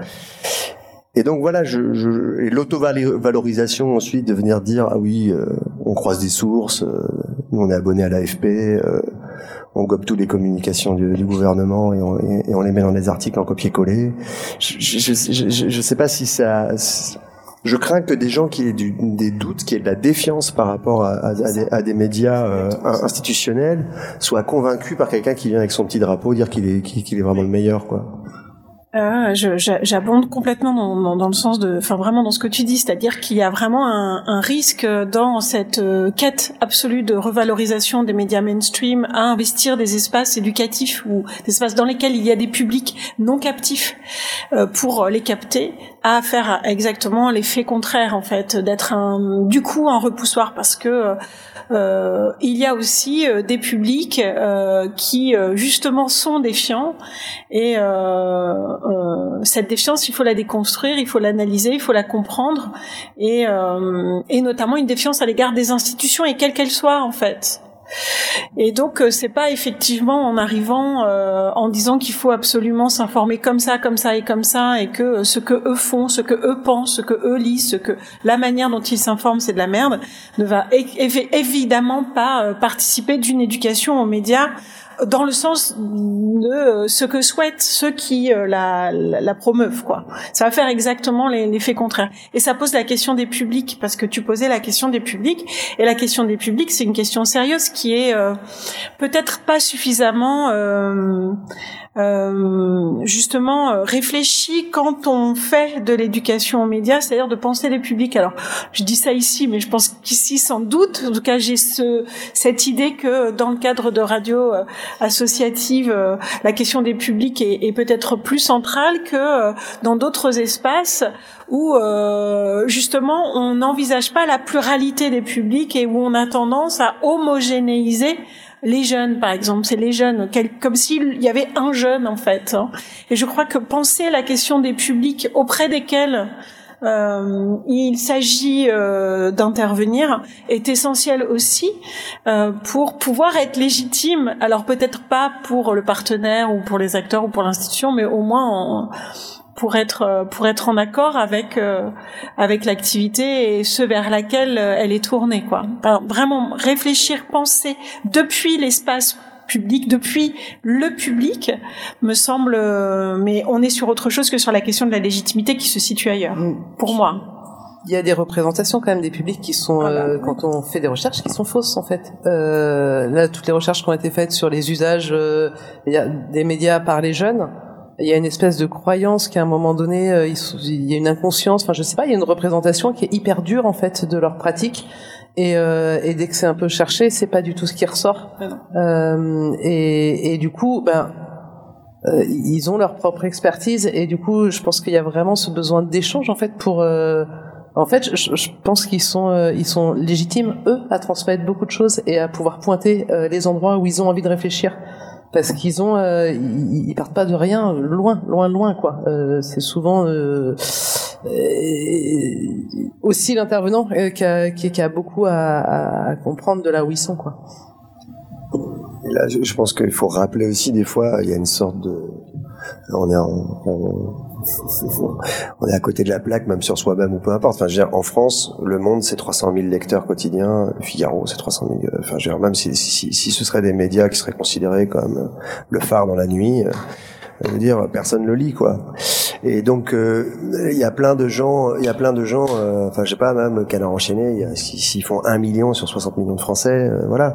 Et donc voilà, je, je et l'auto-valorisation ensuite de venir dire ah oui, euh, on croise des sources, euh, nous on est abonné à l'AFP, euh, on gobe toutes les communications du, gouvernement et on, les met dans des articles en copier-coller. Je, je, sais pas si ça. Je crains que des gens qui aient des doutes, qui aient de la défiance par rapport à, des, médias institutionnels, soient convaincus par quelqu'un qui vient avec son petit drapeau dire qu'il est, qu'il est vraiment le meilleur, quoi. Euh, J'abonde complètement dans, le sens de, enfin vraiment dans ce que tu dis, c'est-à-dire qu'il y a vraiment un, un, risque dans cette euh, quête absolue de revalorisation des médias mainstream à investir des espaces éducatifs ou des espaces dans lesquels il y a des publics non captifs euh, pour les capter, à faire exactement l'effet contraire en fait, d'être du coup un repoussoir parce que euh, il y a aussi euh, des publics euh, qui justement sont défiants et cette défiance, il faut la déconstruire, il faut l'analyser, il faut la comprendre et, et notamment une défiance à l'égard des institutions et quelles qu'elles soient en fait. Et donc euh, c'est pas effectivement en arrivant euh, en disant qu'il faut absolument s'informer comme ça, comme ça et comme ça, et que euh, ce que eux font, ce que eux pensent, ce que eux lisent, ce que la manière dont ils s'informent c'est de la merde, ne va évidemment pas participer d'une éducation aux médias dans le sens de ce que souhaitent ceux qui la, la, promeuvent quoi. Ça va faire exactement l'effet contraire. Et ça pose la question des publics parce que tu posais la question des publics et la question des publics c'est une question sérieuse qui est peut-être pas suffisamment euh, justement euh, réfléchi quand on fait de l'éducation aux médias, c'est-à-dire de penser les publics. Alors, je dis ça ici, mais je pense qu'ici, sans doute, en tout cas, j'ai ce, cette idée que dans le cadre de radio euh, associative, euh, la question des publics est, est peut-être plus centrale que dans d'autres espaces où justement on n'envisage pas la pluralité des publics et où on a tendance à homogénéiser les jeunes, par exemple, c'est les jeunes, comme s'il y avait un jeune en fait. Hein. Et je crois que penser la question des publics auprès desquels euh, il s'agit euh, d'intervenir est essentiel aussi euh, pour pouvoir être légitime. Alors peut-être pas pour le partenaire ou pour les acteurs ou pour l'institution, mais au moins pour être euh, pour être en accord avec euh, avec l'activité et ce vers laquelle euh, elle est tournée quoi. vraiment réfléchir, penser depuis l'espace public, depuis le public, me semble. mais on est sur autre chose que sur la question de la légitimité qui se situe ailleurs. Mm. Pour moi. Il y a des représentations quand même des publics qui sont, ah bah quand on fait des recherches, qui sont fausses en fait. Euh, là, toutes les recherches qui ont été faites sur les usages des médias par les jeunes, il y a une espèce de croyance qu'à un moment donné, euh, il y a une inconscience, enfin je sais pas, il y a une représentation qui est hyper dure en fait de leur pratique. Et, euh, et dès que c'est un peu cherché, c'est pas du tout ce qui ressort. Euh, et, et, du coup, ben, euh, ils ont leur propre expertise et du coup, je pense qu'il y a vraiment ce besoin d'échange en fait pour. Euh, en fait, je, je pense qu'ils sont, ils sont légitimes eux à transmettre beaucoup de choses et à pouvoir pointer les endroits où ils ont envie de réfléchir parce qu'ils ont euh, ils, partent pas de rien loin loin loin quoi. Euh, c'est souvent euh, aussi l'intervenant qui a, qui, a, beaucoup à, à, comprendre de là où ils sont quoi. Et là je, pense qu'il faut rappeler aussi des fois il y a une sorte de on est en, on est à côté de la plaque, même sur soi-même ou peu importe. Enfin, je veux dire, en France, Le Monde, c'est 300 000 lecteurs quotidiens. Figaro, c'est 300 000. Euh, enfin, je veux dire, même si, si, si, ce serait des médias qui seraient considérés comme euh, le phare dans la nuit, euh, je veux dire, personne le lit, quoi. Et donc, il y a plein de gens, il y a plein de gens, enfin, je sais pas, même Canard enchaîné, s'ils font un million sur 60 millions de Français, voilà.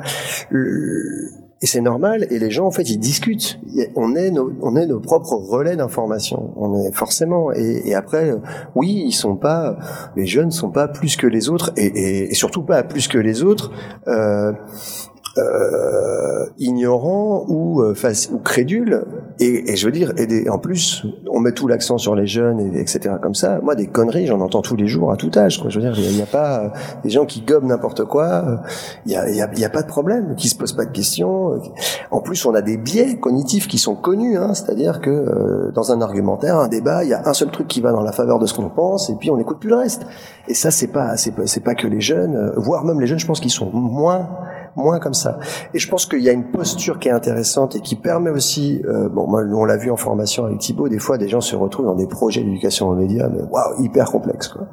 Et c'est normal. Et les gens, en fait, ils discutent. On est nos, on est nos propres relais d'information. On est forcément. Et, après, oui, ils sont pas. Les jeunes sont pas plus que les autres, et, et, et surtout pas plus que les autres. Euh, euh, ignorant ou, euh, ou crédule. Et, et, je veux dire, et en plus, on met tout l'accent sur les jeunes, et, etc. Comme ça. Moi, des conneries, j'en entends tous les jours à tout âge. Quoi. Je veux dire, il n'y a, pas euh, des gens qui gobent n'importe quoi. Il n'y a, y a, y a, pas de problème, qui se posent pas de questions. En plus, on a des biais cognitifs qui sont connus. Hein, C'est-à-dire que euh, dans un argumentaire, un débat, il y a un seul truc qui va dans la faveur de ce qu'on pense, et puis on n'écoute plus le reste. Et ça, c'est pas, c'est pas, pas que les jeunes, voire même les jeunes, je pense qu'ils sont moins moins comme ça. Et je pense qu'il y a une posture qui est intéressante et qui permet aussi, euh, bon, moi, on l'a vu en formation avec Thibaut, des fois, des gens se retrouvent dans des projets d'éducation aux médias, mais waouh, hyper complexes, quoi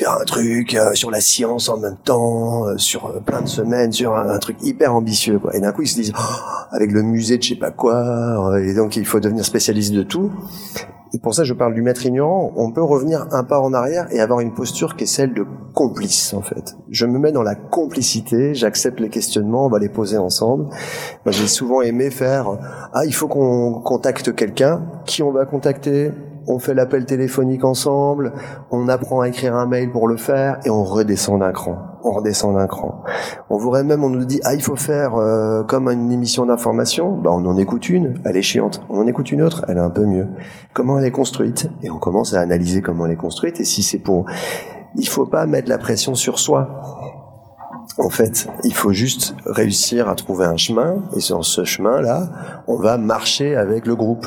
faire un truc euh, sur la science en même temps, euh, sur euh, plein de semaines, sur un, truc hyper ambitieux. Quoi. Et d'un coup, ils se disent, oh, avec le musée de je sais pas quoi, et donc il faut devenir spécialiste de tout. Et pour ça, je parle du maître ignorant. On peut revenir un pas en arrière et avoir une posture qui est celle de complice, en fait. Je me mets dans la complicité, j'accepte les questionnements, on va les poser ensemble. J'ai souvent aimé faire, ah, il faut qu'on contacte quelqu'un. Qui on va contacter? On fait l'appel téléphonique ensemble, on apprend à écrire un mail pour le faire et on redescend d'un cran. On redescend d'un cran. On voudrait même, on nous dit ah il faut faire euh, comme une émission d'information, bah on en écoute une, elle est chiante. On en écoute une autre, elle est un peu mieux. Comment elle est construite? Et on commence à analyser comment elle est construite et si c'est pour, il faut pas mettre la pression sur soi. En fait, il faut juste réussir à trouver un chemin, et sur ce chemin-là, on va marcher avec le groupe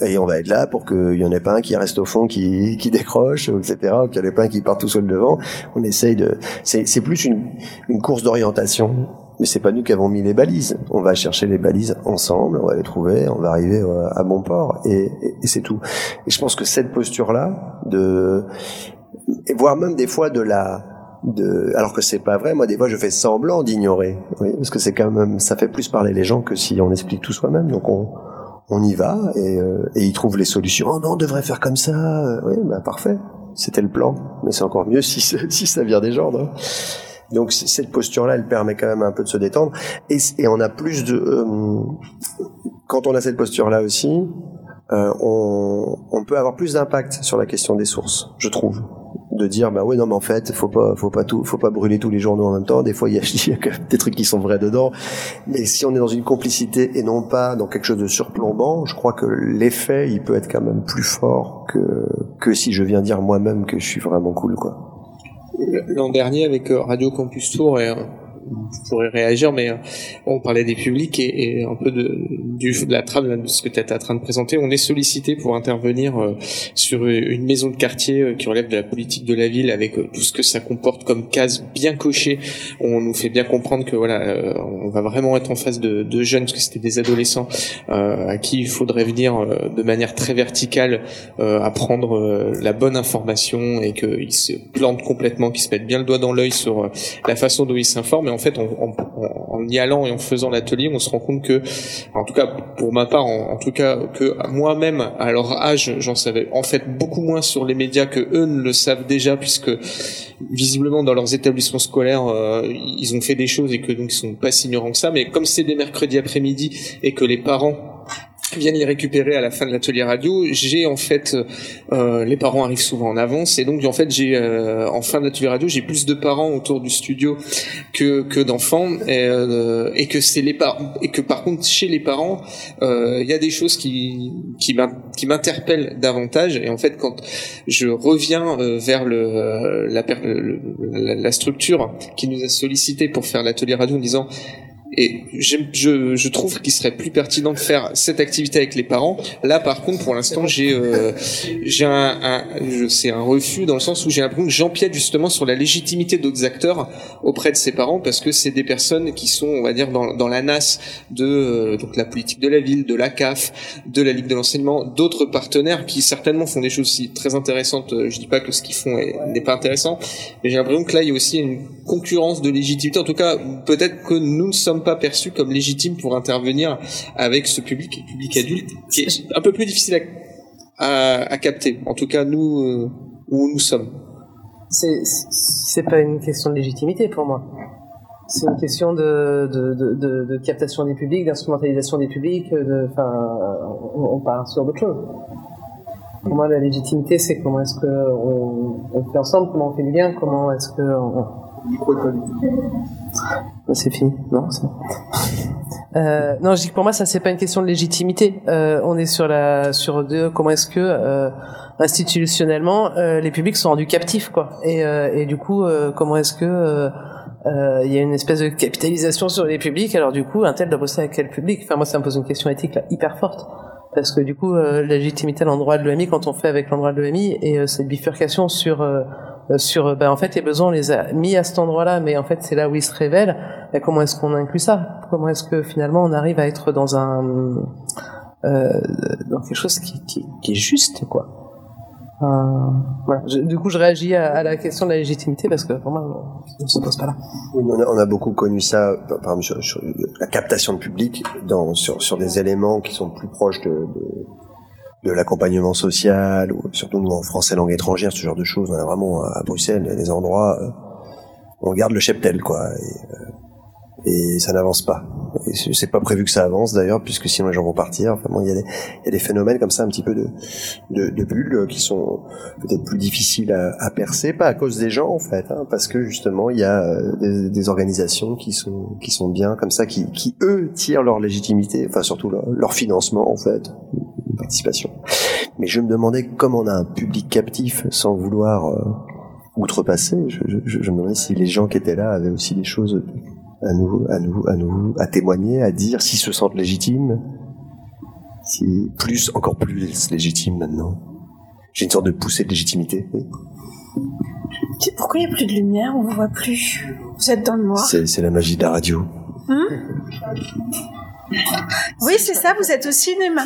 et on va être là pour qu'il y en ait pas un qui reste au fond, qui, qui décroche, etc., ou qu'il y en ait pas un qui part tout seul devant. On essaye de... C'est plus une, une course d'orientation, mais c'est pas nous qui avons mis les balises. On va chercher les balises ensemble, on va les trouver, on va arriver euh, à bon port, et, et, c'est tout. Et je pense que cette posture-là, de... Et voire même des fois de la de, alors que c'est pas vrai. Moi, des fois, je fais semblant d'ignorer, oui, parce que c'est quand même, ça fait plus parler les gens que si on explique tout soi-même. Donc on, on y va et, euh, et ils trouvent les solutions. Oh non, on devrait faire comme ça. Oui, bah parfait. C'était le plan, mais c'est encore mieux si, ça vient des gens. Donc cette posture-là, elle permet quand même un peu de se détendre. Et, on a plus de... Euh, quand on a cette posture-là aussi, euh, on, peut avoir plus d'impact sur la question des sources, je trouve. De dire, bah oui, non, mais en fait, faut pas, faut pas tout, faut pas brûler tous les journaux en même temps. Des fois, il y a, des trucs qui sont vrais dedans. Mais si on est dans une complicité et non pas dans quelque chose de surplombant, je crois que l'effet, il peut être quand même plus fort que, que si je viens dire moi-même que je suis vraiment cool, quoi l'an dernier avec euh, Radio Campus Tour vous pourrez réagir, mais euh, on parlait des publics et, un peu de, du, la trame de ce que tu es en train de présenter. On est sollicité pour intervenir euh, sur une maison de quartier euh, qui relève de la politique de la ville avec tout ce que ça comporte comme case bien cochée. On nous fait bien comprendre que voilà, on va vraiment être en face de, de jeunes, parce que c'était des adolescents à qui il faudrait venir de manière très verticale apprendre la bonne information et qu'ils se plantent complètement, qu'ils se mettent bien le doigt dans l'œil sur la façon dont ils s'informent en fait, en, y allant et en faisant l'atelier, on se rend compte que, en tout cas pour ma part, en, tout cas que moi-même, à leur âge, j'en savais en fait beaucoup moins sur les médias que eux ne le savent déjà, puisque visiblement dans leurs établissements scolaires, euh, ils ont fait des choses et que donc ils sont pas si ignorants que ça. Mais comme c'est des mercredis après-midi et que les parents viennent les récupérer à la fin de l'atelier radio. J'ai en fait, euh, les parents arrivent souvent en avance. Et donc en fait j'ai euh, en fin d'atelier radio j'ai plus de parents autour du studio que que d'enfants. Et, euh, et, que c'est les parents et que par contre chez les parents euh, il y a des choses qui qui m'interpellent davantage. Et en fait quand je reviens euh, vers le la, la, la structure qui nous a sollicité pour faire l'atelier radio en disant et je, je trouve qu'il serait plus pertinent de faire cette activité avec les parents. Là, par contre, pour l'instant, j'ai euh, un, un c'est un refus dans le sens où j'ai l'impression que j'empiète justement sur la légitimité d'autres acteurs auprès de ses parents parce que c'est des personnes qui sont, on va dire, dans, la NAS de euh, donc la politique de la ville, de la CAF, de la Ligue de l'enseignement, d'autres partenaires qui certainement font des choses aussi très intéressantes. Je dis pas que ce qu'ils font n'est pas intéressant, mais j'ai l'impression que là, il y a aussi une concurrence de légitimité. En tout cas, peut-être que nous ne sommes pas perçu comme légitime pour intervenir avec ce public, public adulte, qui est un peu plus difficile à, à, capter. En tout cas, nous, euh, où nous sommes. C'est pas une question de légitimité pour moi. C'est une question de, de, de, de, captation des publics, d'instrumentalisation des publics. Enfin, on, on part sur d'autres choses. Pour moi, la légitimité, c'est comment est-ce qu'on on fait ensemble, comment on fait du bien, comment est-ce que on, c'est fini, non euh, Non, je dis que pour moi, ça c'est pas une question de légitimité. Euh, on est sur la sur deux. Comment est-ce que euh, institutionnellement les publics sont rendus captifs, quoi. Et, et du coup, comment est-ce que il y a une espèce de capitalisation sur les publics? Alors du coup, un tel doit bosser avec quel public? Enfin, moi, ça me pose une question éthique là, hyper forte. Parce que du coup, la légitimité à l'endroit de l'EMI, quand on fait avec l'endroit de l'EMI, et cette bifurcation sur sur ben en fait les besoins on les a mis à cet endroit-là mais en fait c'est là où ils se révèlent et comment est-ce qu'on inclut ça? Comment est-ce que finalement on arrive à être dans un euh, dans quelque chose qui, qui, est juste quoi? Euh, voilà. du coup, je réagis à, la question de la légitimité parce que pour moi, ça ne se pose pas là. On a, on beaucoup connu ça, par exemple, sur, la captation de public, dans, sur, sur des éléments qui sont plus proches de de l'accompagnement social, ou surtout nous en français langue étrangère, ce genre de choses. On a vraiment à Bruxelles des endroits, euh, on garde le cheptel, quoi, et, euh, et ça n'avance pas. C'est pas prévu que ça avance d'ailleurs, puisque sinon les gens vont partir. Enfin bon, il y, a des, il y a des phénomènes comme ça, un petit peu de, de, de bulles qui sont peut-être plus difficiles à, à, percer, pas à cause des gens en fait, hein, parce que justement il y a euh, des, des, organisations qui sont qui sont bien comme ça, qui, qui eux tirent leur légitimité, enfin surtout leur, leur financement en fait, participation. Mais je me demandais comment on a un public captif sans vouloir euh, outrepasser. Je, je, je, me demandais si les gens qui étaient là avaient aussi des choses à nous, à nous, à nous, à témoigner, à dire, s'ils se sentent légitimes, si plus, encore plus légitimes maintenant. J'ai une sorte de poussée de légitimité. Pourquoi il n'y a plus de lumière On ne voit plus. Vous êtes dans le noir. C'est la magie de la radio. Hum oui, c'est ça. Vous êtes au cinéma.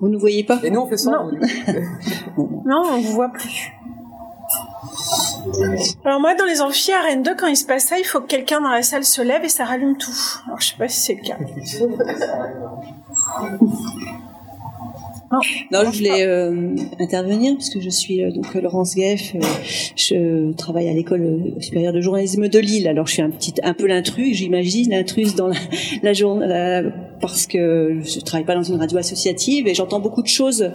Vous ne voyez pas? Et nous, on fait ça. Non, non on ne vous voit plus. Alors moi, dans les amphis à Rennes 2, quand il se passe ça, il faut que quelqu'un dans la salle se lève et ça rallume tout. Alors je sais pas si c'est le cas. Non, je voulais euh, intervenir parce que je suis euh, donc Laurence Gueff. euh, je travaille à l'école euh, supérieure de journalisme de Lille. Alors je suis un petit, un peu l'intrus, j'imagine l'intrus dans la, la journée parce que je travaille pas dans une radio associative et j'entends beaucoup de choses,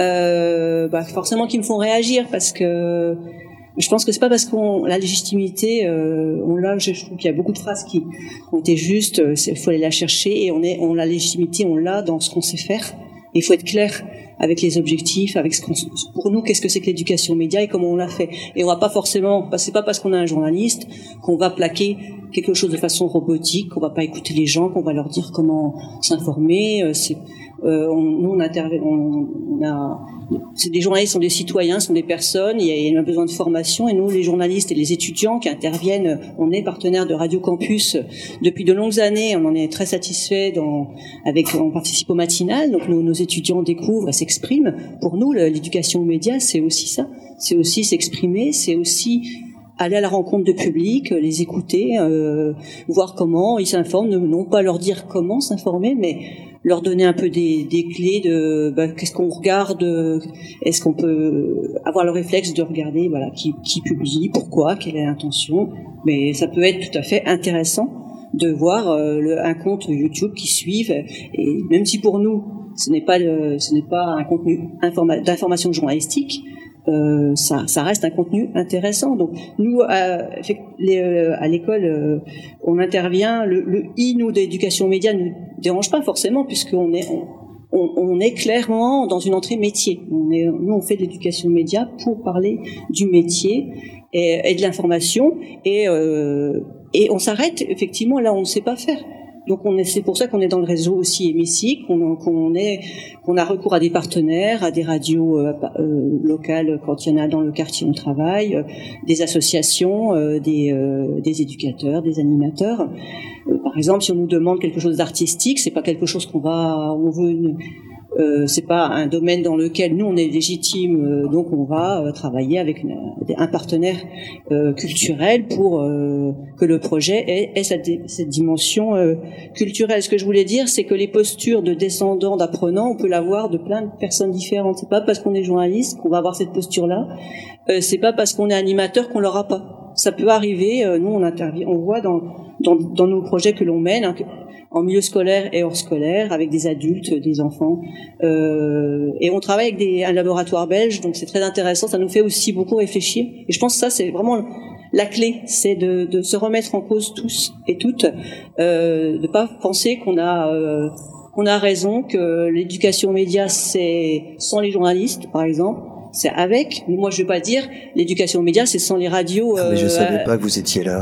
euh, bah, forcément qui me font réagir parce que je pense que c'est pas parce qu'on la légitimité, euh, on l'a. Je trouve qu'il y a beaucoup de phrases qui ont été justes. Il faut aller la chercher et on est, on la légitimité, on l'a dans ce qu'on sait faire. Il faut être clair avec les objectifs, avec ce qu'on, pour nous, qu'est-ce que c'est que l'éducation média et comment on l'a fait. Et on va pas forcément, c'est pas parce qu'on a un journaliste qu'on va plaquer quelque chose de façon robotique, qu'on va pas écouter les gens, qu'on va leur dire comment s'informer. Euh, euh, on, nous, on intervient, on, on a, des journalistes sont des citoyens, sont des personnes. Il y a, a besoin de formation et nous, les journalistes et les étudiants qui interviennent, on est partenaire de Radio Campus depuis de longues années. On en est très satisfait. Dans, avec, on participe au matinal, donc nos, nos étudiants découvrent et s'expriment. Pour nous, l'éducation aux médias, c'est aussi ça. C'est aussi s'exprimer, c'est aussi aller à la rencontre de public, les écouter, euh, voir comment ils s'informent, non pas leur dire comment s'informer, mais leur donner un peu des, clés de bah, qu'est-ce qu'on regarde, euh, est-ce qu'on peut avoir le réflexe de regarder voilà qui, publie, pourquoi, quelle est l'intention, mais ça peut être tout à fait intéressant de voir euh, un compte YouTube qui suive. Et même si pour nous ce n'est pas ce n'est pas un contenu informa- d'information journalistique euh, ça, reste un contenu intéressant. Donc nous, à, euh, l'école, euh, on intervient. Le, i nous d'éducation média nous dérange pas forcément puisqu'on est on, est clairement dans une entrée métier. Nous, on fait de l'éducation média pour parler du métier et, de l'information et et on s'arrête effectivement là on ne sait pas faire. Donc on est, c'est pour ça qu'on est dans le réseau aussi hémicycle, qu'on, a recours à des partenaires, à des radios euh, euh, locales quand il y en a dans le quartier où on travaille, euh, des associations, des, éducateurs, des animateurs. Par exemple, si on nous demande quelque chose d'artistique, c'est pas quelque chose qu'on va, on veut. Euh, c'est pas un domaine dans lequel nous on est légitime, euh, donc on va euh, travailler avec une- un partenaire euh, culturel pour euh, que le projet ait, ait cette, cette dimension euh, culturelle. Ce que je voulais dire, c'est que les postures de descendants, d'apprenants, on peut l'avoir de plein de personnes différentes. C'est pas parce qu'on est journaliste qu'on va avoir cette posture-là. C'est pas parce qu'on est animateur qu'on l'aura pas. Ça peut arriver. nous, on intervient, on voit dans dans, dans nos projets que l'on mène. hein, que- en milieu scolaire et hors scolaire, avec des adultes, des enfants. Euh, et on travaille avec des, un laboratoire belge, donc c'est très intéressant. Ça nous fait aussi beaucoup réfléchir. Et je pense que ça, c'est vraiment la clé, c'est de, de se remettre en cause tous et toutes, euh, de pas penser qu'on a euh, qu'on a raison, que l'éducation aux médias, c'est sans les journalistes, par exemple. C'est avec. Moi, je vais pas dire l'éducation aux médias, c'est sans les radios. Ah, mais je euh, savais pas que vous étiez là.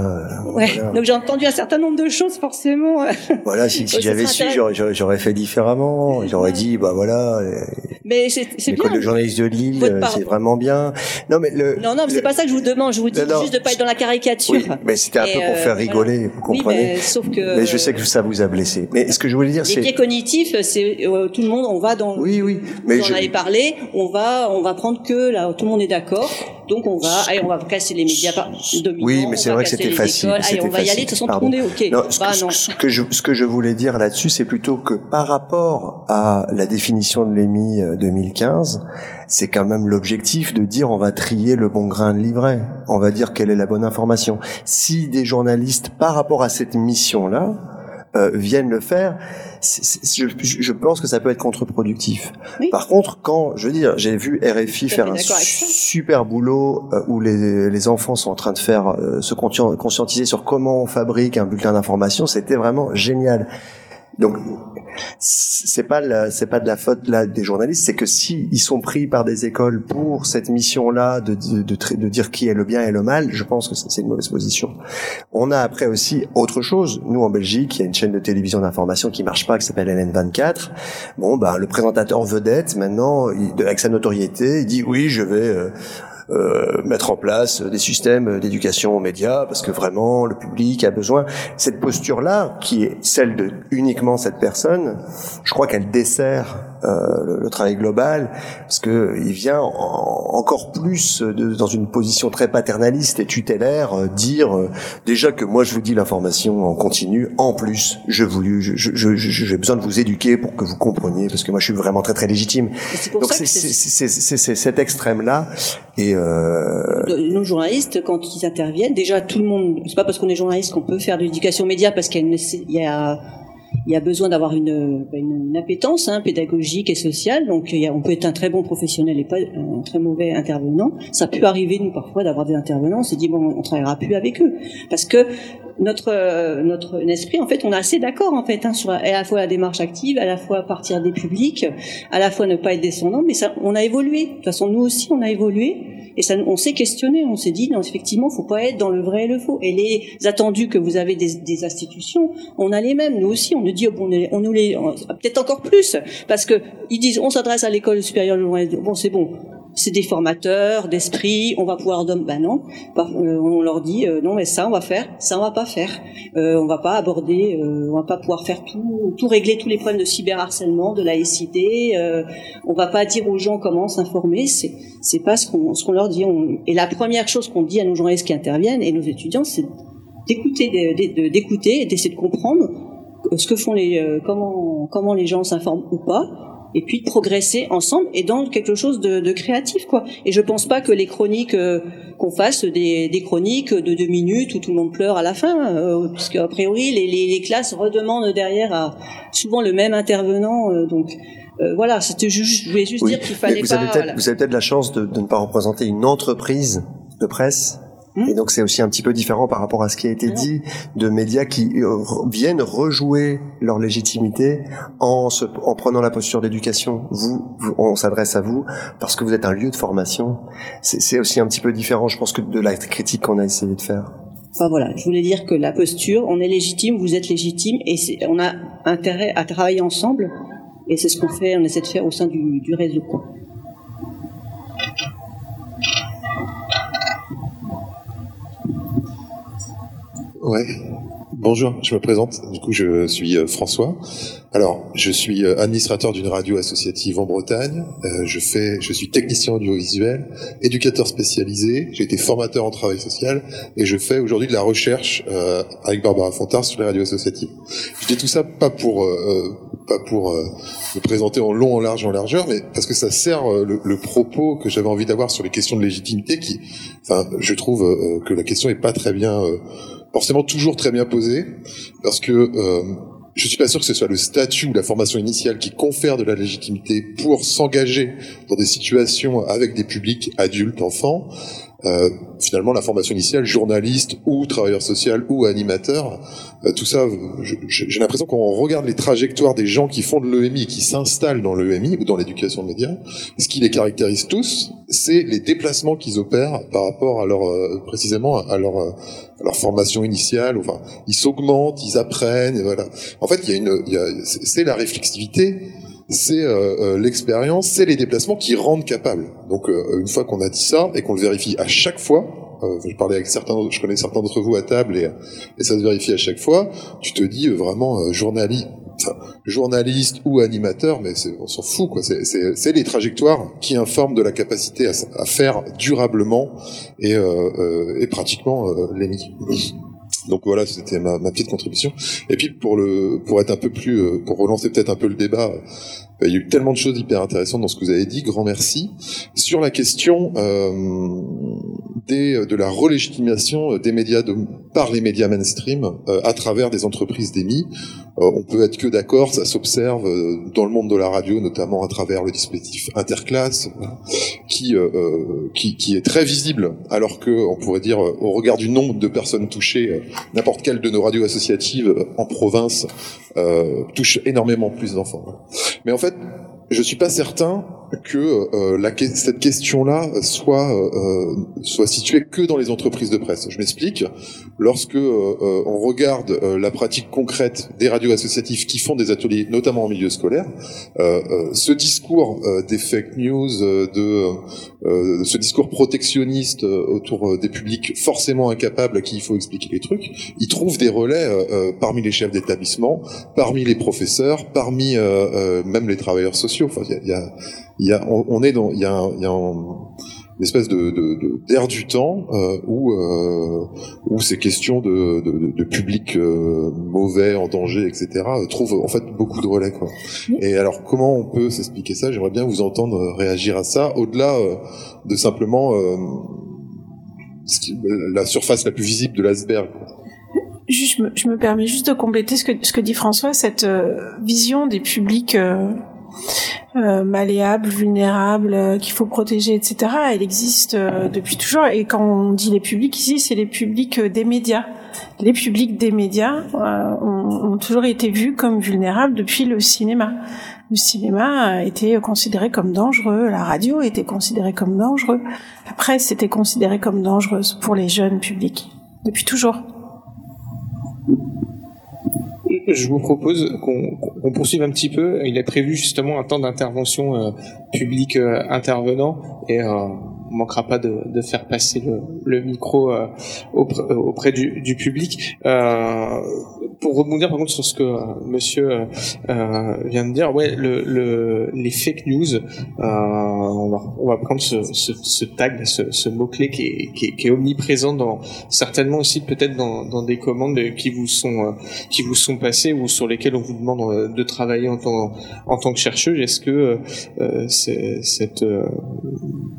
euh, Ouais. voilà. Donc j'ai entendu un certain nombre de choses, forcément. Voilà, si, si Ouais, j'avais su, j'aurais- fait différemment. J'aurais dit, bah voilà, euh, Mais c'est c'est bien. l'école de journalisme de Lille, euh, c'est vraiment bien. Non, mais le. Non, non, mais c'est pas ça que je vous demande. Je vous dis Non, juste de pas être dans la caricature. Oui, mais c'était un Et, peu pour euh, faire rigoler, vous Oui, comprenez. mais sauf que. Mais je sais que ça vous a blessé. Mais ce que je voulais dire, Les biais c'est. cognitifs, c'est euh, tout le monde. On va dans. Oui, oui. Mais vous je- en avez parlé. On va, on va prendre que là, tout le monde est d'accord. Donc on va, allez, on va casser les médias dominants. Oui, mais c'est vrai que c'était facile. écoles. Allez, on va y aller. De toute façon, tout le monde est ok. Non, ce, bah que, non. ce que je, ce que je voulais dire là-dessus, c'est plutôt que par rapport à la définition de l'EMI euh, 2015, c'est quand même l'objectif de dire on va trier le bon grain de livret. On va dire quelle est la bonne information. Si des journalistes, par rapport à cette mission-là, euh, viennent le faire, je, je pense que ça peut être contre-productif. Par contre, quand, je veux dire, j'ai vu RFI faire un super boulot euh, où les, les enfants sont en train de faire euh, se conscien- conscientiser sur comment on fabrique un bulletin d'information, c'était vraiment génial. Donc c'est pas c'est pas de la faute là des journalistes, c'est que si ils sont pris par des écoles pour cette mission-là de, de, de, de dire qui est le bien et le mal, je pense que c'est une mauvaise position. On a après aussi autre chose. Nous en Belgique, il y a une chaîne de télévision d'information qui marche pas, qui s'appelle LN24. Bon, ben le présentateur vedette maintenant, avec sa notoriété, il dit oui, je vais euh, euh, mettre en place des systèmes d'éducation aux médias parce que vraiment le public a besoin. Cette posture-là, qui est celle de uniquement cette personne, je crois qu'elle dessert euh, le, le, travail global, parce que il vient en, encore plus de, dans une position très paternaliste et tutélaire euh, dire euh, déjà que moi je vous dis l'information en continu, en plus je vous, j'ai je, je, je, besoin de vous éduquer pour que vous compreniez, parce que moi je suis vraiment très très légitime. Donc c'est cet extrême là et euh... nos journalistes quand ils interviennent, déjà tout le monde, c'est pas parce qu'on est journaliste qu'on peut faire de l'éducation média parce qu'il y a il y a besoin d'avoir une, une, une, appétence hein, pédagogique et sociale. Donc, il y a, on peut être un très bon professionnel et pas un très mauvais intervenant. Ça peut arriver nous parfois d'avoir des intervenants. On s'est dit bon, on travaillera plus avec eux parce que notre notre esprit, en fait, on est assez d'accord en fait hein, sur à la fois la démarche active, à la fois partir des publics, à la fois ne pas être descendant. Mais ça, on a évolué. De toute façon, nous aussi, on a évolué. Et ça, on s'est questionné, on s'est dit, non, effectivement, faut pas être dans le vrai et le faux. Et les attendus que vous avez des, des institutions, on a les mêmes. Nous aussi, on nous dit, oh, bon, on nous les, peut-être encore plus, parce que ils disent, on s'adresse à l'école supérieure Bon, c'est bon c'est des formateurs d'esprit, on va pouvoir ben non, euh, on leur dit euh, non mais ça on va faire, ça on va pas faire, euh, on va pas aborder, on va pas pouvoir faire tout, tout régler tous les problèmes de cyberharcèlement, de laïcité, euh, on va pas dire aux gens comment s'informer, c'est c'est pas ce qu'on ce qu'on leur dit. Et la première chose qu'on dit à nos journalistes qui interviennent et nos étudiants, c'est d'écouter, d'écouter, d'essayer de comprendre ce que font les, comment comment les gens s'informent ou pas et puis de progresser ensemble et dans quelque chose de, de créatif quoi. Et je pense pas que les chroniques euh, qu'on fasse des, des, chroniques de deux minutes où tout le monde pleure à la fin, euh, puisque a priori les, les, les, classes redemandent derrière à souvent le même intervenant, euh, donc. Euh, voilà, c'était juste, je voulais juste dire qu'il fallait vous pas. Avez voilà. Vous avez peut-être la chance de, de ne pas représenter une entreprise de presse et donc c'est aussi un petit peu différent par rapport à ce qui a été dit de médias qui euh, viennent rejouer leur légitimité en, se, en prenant la posture d'éducation. Vous, vous, on s'adresse à vous parce que vous êtes un lieu de formation. C'est aussi un petit peu différent, je pense, que de la critique qu'on a essayé de faire. Enfin voilà, je voulais dire que la posture, on est légitime, vous êtes légitime, et on a intérêt à travailler ensemble. Et c'est ce qu'on fait, on essaie de faire au sein du, du réseau. Quoi. Ouais. Bonjour, je me présente. Du coup, je suis euh, François. Alors, je suis euh, administrateur d'une radio associative en Bretagne. Euh, je fais, je suis technicien audiovisuel, éducateur spécialisé. J'ai été formateur en travail social et je fais aujourd'hui de la recherche avec Barbara Fontard sur les radios associatives. Je dis tout ça pas pour pas pour me présenter en long, en large, en largeur, mais parce que ça sert le, le, propos que j'avais envie d'avoir sur les questions de légitimité. Qui, enfin, je trouve que la question est pas très bien forcément toujours très bien posé, parce que euh, je suis pas sûr que ce soit le statut ou la formation initiale qui confère de la légitimité pour s'engager dans des situations avec des publics adultes, enfants. Euh, finalement, la formation initiale, journaliste ou travailleur social ou animateur, euh, tout ça, j'ai l'impression qu'on regarde les trajectoires des gens qui font de l'EMI, qui s'installent dans l'EMI ou dans l'éducation média, ce qui les caractérise tous, c'est les déplacements qu'ils opèrent par rapport à leur, euh, précisément à leur, euh, à leur formation initiale. Enfin, ils s'augmentent, ils apprennent, et voilà. En fait, il y a une, c'est la réflexivité c'est euh, euh, l'expérience, c'est les déplacements qui rendent capable. Donc euh, une fois qu'on a dit ça et qu'on le vérifie à chaque fois, euh, je parlais avec certains, je connais certains d'entre vous à table et, et, ça se vérifie à chaque fois. Tu te dis vraiment journaliste, enfin, journaliste ou animateur, mais on s'en fout quoi. C'est les trajectoires qui informent de la capacité à, faire durablement et, et pratiquement l'émis. Donc voilà, c'était ma, petite contribution. Et puis pour le, pour être un peu plus, euh, pour relancer peut-être un peu le débat, il y a eu tellement de choses hyper intéressantes dans ce que vous avez dit. Grand merci sur la question euh, des, de la relégitimation des médias de, par les médias mainstream euh, à travers des entreprises d'émis. Euh, on peut être que d'accord, ça s'observe euh, dans le monde de la radio, notamment à travers le dispositif interclasse, qui, qui, qui est très visible, alors que on pourrait dire au regard du nombre de personnes touchées, n'importe quelle de nos radios associatives en province touche énormément plus d'enfants. Mais en fait, je suis pas certain que euh, la, cette question-là soit euh, soit située que dans les entreprises de presse. Je m'explique. Lorsque euh, on regarde la pratique concrète des radios associatives qui font des ateliers, notamment en milieu scolaire, ce discours des fake news, de ce discours protectionniste autour des publics forcément incapables à qui il faut expliquer les trucs, il trouve des relais parmi les chefs d'établissement, parmi les professeurs, parmi même les travailleurs sociaux. Enfin, y a, y a, on, est dans, il y a, y a une espèce de d'air du temps euh, où euh, où ces questions de, de, de public euh, mauvais, en danger, etc. Trouvent en fait beaucoup de relais. Quoi. Et alors comment on peut s'expliquer ça? J'aimerais bien vous entendre réagir à ça, au-delà de simplement la surface la plus visible de l'iceberg. Je me, je me, permets juste de compléter ce que, ce que dit François, cette vision des publics euh, vulnérable, euh, qu'il faut protéger, etc. Elle existe euh, depuis toujours. Et quand on dit les publics ici, c'est les publics des médias. Les publics des médias ont, toujours été vus comme vulnérables depuis le cinéma. Le cinéma été considéré comme dangereux, la radio était considérée comme dangereux, la presse était considérée comme dangereuse pour les jeunes publics depuis toujours je vous propose qu'on poursuive un petit peu. Il est prévu justement un temps d'intervention euh, public euh, intervenant et euh, on manquera pas de, de faire passer le, le micro euh, auprès, auprès du, du, public. Euh, pour rebondir par contre sur ce que euh, Monsieur euh, vient de dire, ouais, le, le, les fake news, euh, on va, on, va, prendre ce, ce, tag, ce, ce mot clé qui est, qui, est, qui est, omniprésent dans certainement aussi peut-être dans, dans, des commandes qui vous sont qui vous sont passées ou sur lesquelles on vous demande de travailler en tant en tant que chercheuse. Est-ce que cette,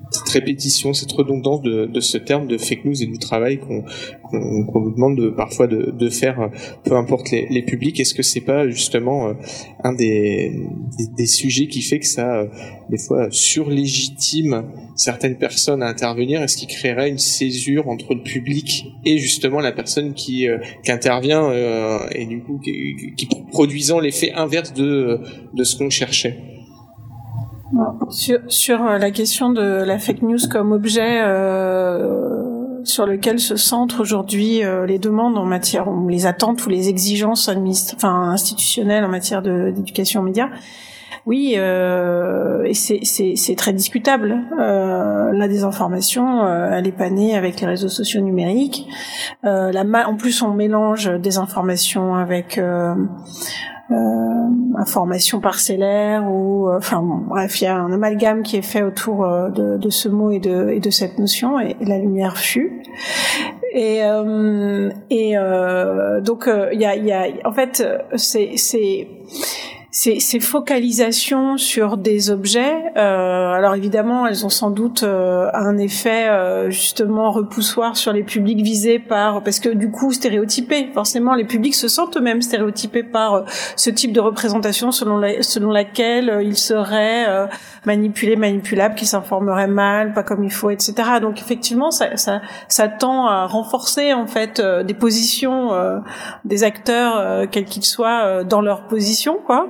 cette répétition cette redondance de, ce terme de fake news et du travail qu'on qu nous demande de, parfois de, faire, peu importe les, publics. Est-ce que c'est pas justement euh, un des, sujets qui fait que ça, euh, des fois, surlégitime certaines personnes à intervenir? Est-ce qui créerait une césure entre le public et justement la personne qui, euh, intervient et du coup qui, produisant l'effet inverse de ce qu'on cherchait? Sur, sur, euh, la question de la fake news comme objet euh, sur lequel se centrent aujourd'hui euh, les demandes en matière, ou les attentes ou les exigences enfin, institutionnelles en matière d'éducation aux médias, oui, euh, et c'est très discutable. Euh, la désinformation, euh, elle est pas née avec les réseaux sociaux numériques. Euh, la en plus, on mélange des informations avec euh, euh, information parcellaire ou euh, enfin bref il y a un amalgame qui est fait autour euh, de, de, ce mot et de, et de cette notion et, la lumière fut. Et et donc il y a, y a en fait c'est ces, ces, focalisations sur des objets, euh, alors évidemment, elles ont sans doute euh, un effet euh, justement repoussoir sur les publics visés par, parce que du coup stéréotypés, forcément, les publics se sentent eux-mêmes stéréotypés par euh, ce type de représentation selon, la, selon laquelle euh, ils seraient manipulés, manipulables, qu'ils s'informeraient mal, pas comme il faut, etc. Donc effectivement, ça, ça, ça tend à renforcer en fait des positions des acteurs, quels qu'ils soient, dans leur position, quoi.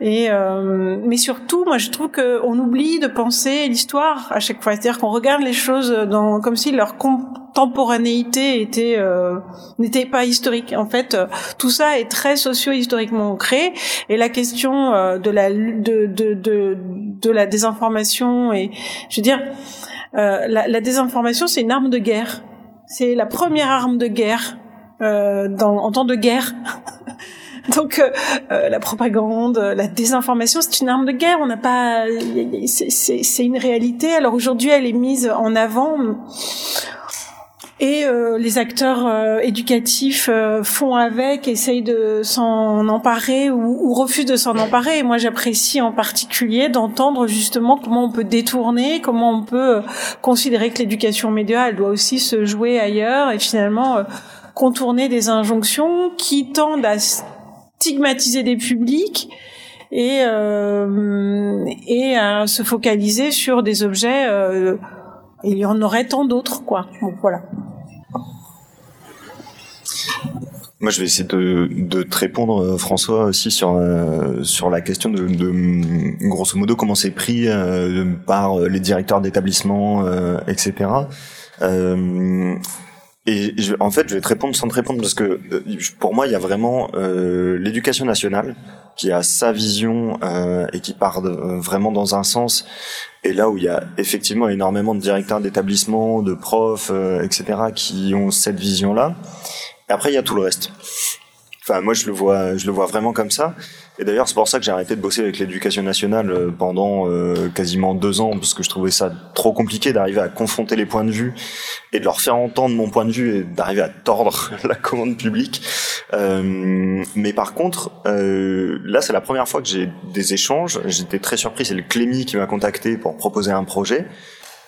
Et euh, mais surtout, moi, je trouve qu'on oublie de penser l'histoire à chaque fois. C'est-à-dire qu'on regarde les choses dans, comme si leur contemporanéité était euh, n'était pas historique. En fait, tout ça est très socio-historiquement ancré. Et la question euh, de la de, de, de, la désinformation et je veux dire, euh, la, la désinformation, c'est une arme de guerre. C'est la première arme de guerre euh, dans, en temps de guerre. Donc euh, euh, la propagande, la désinformation, c'est une arme de guerre. On n'a pas, c'est une réalité. Alors aujourd'hui, elle est mise en avant. Et euh, les acteurs euh, éducatifs euh, font avec, essayent de s'en emparer ou, ou, refusent de s'en emparer. Et moi, j'apprécie en particulier d'entendre justement comment on peut détourner, comment on peut considérer que l'éducation média, elle doit aussi se jouer ailleurs et finalement contourner des injonctions qui tendent à stigmatiser des publics et euh, et à se focaliser sur des objets. Euh, il y en aurait tant d'autres, quoi. Voilà. Moi, je vais essayer de, de te répondre, euh, François, aussi sur euh, sur la question de, grosso modo comment c'est pris euh, par les directeurs d'établissement, etc. et je, en fait, je vais te répondre sans te répondre parce que pour moi, il y a vraiment l'éducation nationale qui a sa vision et qui part vraiment dans un sens. Et là où il y a effectivement énormément de directeurs d'établissement, de profs, etc., qui ont cette vision-là. Après, il y a tout le reste. Enfin, moi, je le vois, je le vois vraiment comme ça. Et d'ailleurs, c'est pour ça que j'ai arrêté de bosser avec l'éducation nationale euh, pendant euh, quasiment deux ans, parce que je trouvais ça trop compliqué d'arriver à confronter les points de vue et de leur faire entendre mon point de vue et d'arriver à tordre la commande publique. Euh, mais par contre, euh, là, c'est la première fois que j'ai des échanges. J'étais très surpris. C'est le Clémy qui m'a contacté pour proposer un projet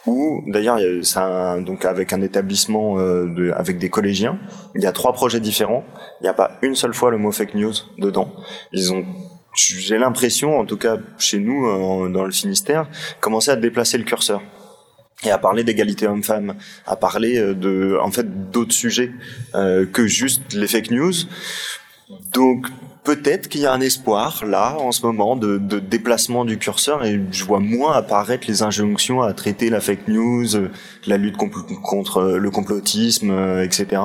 ou d'ailleurs c'est donc avec un établissement euh, de, avec des collégiens il y a trois projets différents il n'y a pas une seule fois le mot fake news dedans ils ont j'ai l'impression en tout cas chez nous euh, dans le Finistère commencer à déplacer le curseur et à parler d'égalité homme-femme, à parler euh, de, en fait, d'autres sujets que juste les fake news. Donc peut-être qu'il y a un espoir là en ce moment de, de, déplacement du curseur et je vois moins apparaître les injonctions à traiter la fake news, la lutte contre le complotisme, euh, etc.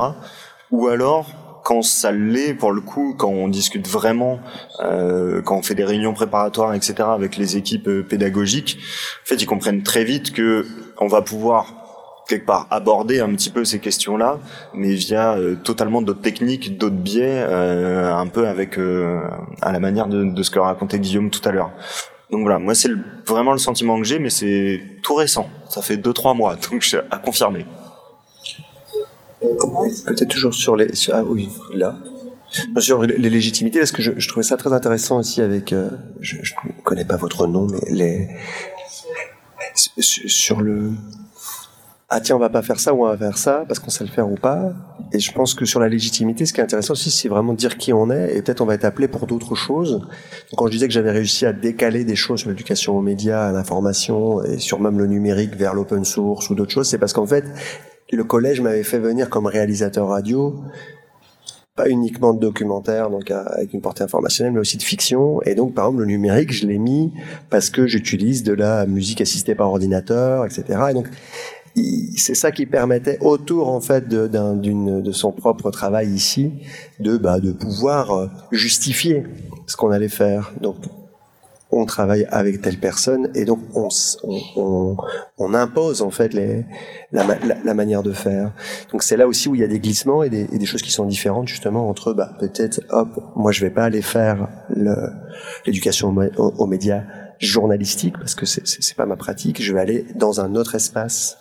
Ou alors quand ça l'est pour le coup, quand on discute vraiment, euh, quand on fait des réunions préparatoires, etc. avec les équipes euh, pédagogiques, en fait ils comprennent très vite que on va pouvoir quelque part aborder un petit peu ces questions-là, mais via euh, totalement d'autres techniques, d'autres biais, euh, un peu avec euh, à la manière de, ce que racontait Guillaume tout à l'heure. Donc voilà, moi c'est vraiment le sentiment que j'ai, mais c'est tout récent. Ça fait deux trois mois, donc je, à confirmer. Peut-être toujours sur les ah oui là sur les légitimités parce que je, je trouvais ça très intéressant aussi avec je, je connais pas votre nom mais les sur le ah tiens on va pas faire ça ou on va faire ça parce qu'on sait le faire ou pas et je pense que sur la légitimité ce qui est intéressant aussi c'est vraiment dire qui on est et peut-être on va être appelé pour d'autres choses donc quand je disais que j'avais réussi à décaler des choses sur l'éducation aux médias à l'information et sur même le numérique vers l'open source ou d'autres choses c'est parce qu'en fait le collège m'avait fait venir comme réalisateur radio pas uniquement de documentaire, donc avec une portée informationnelle, mais aussi de fiction. Et donc, par exemple, le numérique, je l'ai mis parce que j'utilise de la musique assistée par ordinateur, etc. Et donc, c'est ça qui permettait autour en fait de, d'une de son propre travail ici de bah, de pouvoir euh, justifier ce qu'on allait faire donc on travaille avec telle personne et donc on, on, on impose en fait les, la, la, manière de faire. Donc c'est là aussi où il y a des glissements et des, et des choses qui sont différentes justement entre bah, peut-être hop moi je vais pas aller faire l'éducation aux, médias journalistiques parce que c'est, pas ma pratique. Je vais aller dans un autre espace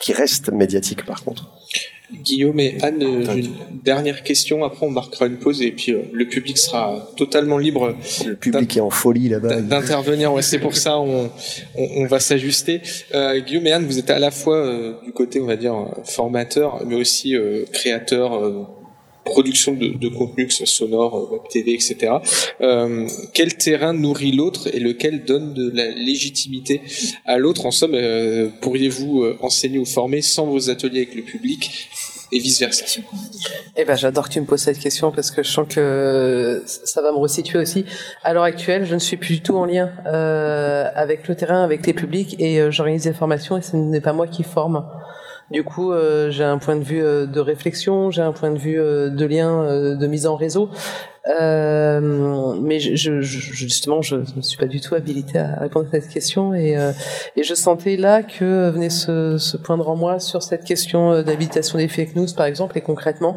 qui reste médiatique par contre. Guillaume et Anne, une dernière question. Après, on marquera une pause et puis euh, le public sera totalement libre. Le public est en folie là-bas. D'intervenir. Ouais, c'est pour ça on, on, on va s'ajuster. Euh, Guillaume et Anne, vous êtes à la fois euh, du côté, on va dire, formateur, mais aussi créateur production de, contenu, que ce soit sonore, web TV, etc. Euh, quel terrain nourrit l'autre et lequel donne de la légitimité à l'autre? En somme, euh, pourriez-vous euh, enseigner ou former sans vos ateliers avec le public et vice versa. Eh ben, j'adore que tu me poses cette question parce que je sens que ça va me resituer aussi. À l'heure actuelle, je ne suis plus du tout en lien euh, avec le terrain, avec les publics et euh, j'organise des formations et ce n'est pas moi qui forme. Du coup, euh, j'ai un point de vue euh, de réflexion, j'ai un point de vue euh, de lien, de mise en réseau. mais je, je, justement, je ne suis pas du tout habilité à répondre à cette question et, et je sentais là que venait se, se poindre en moi sur cette question d'habitation des fake news, par exemple, et concrètement,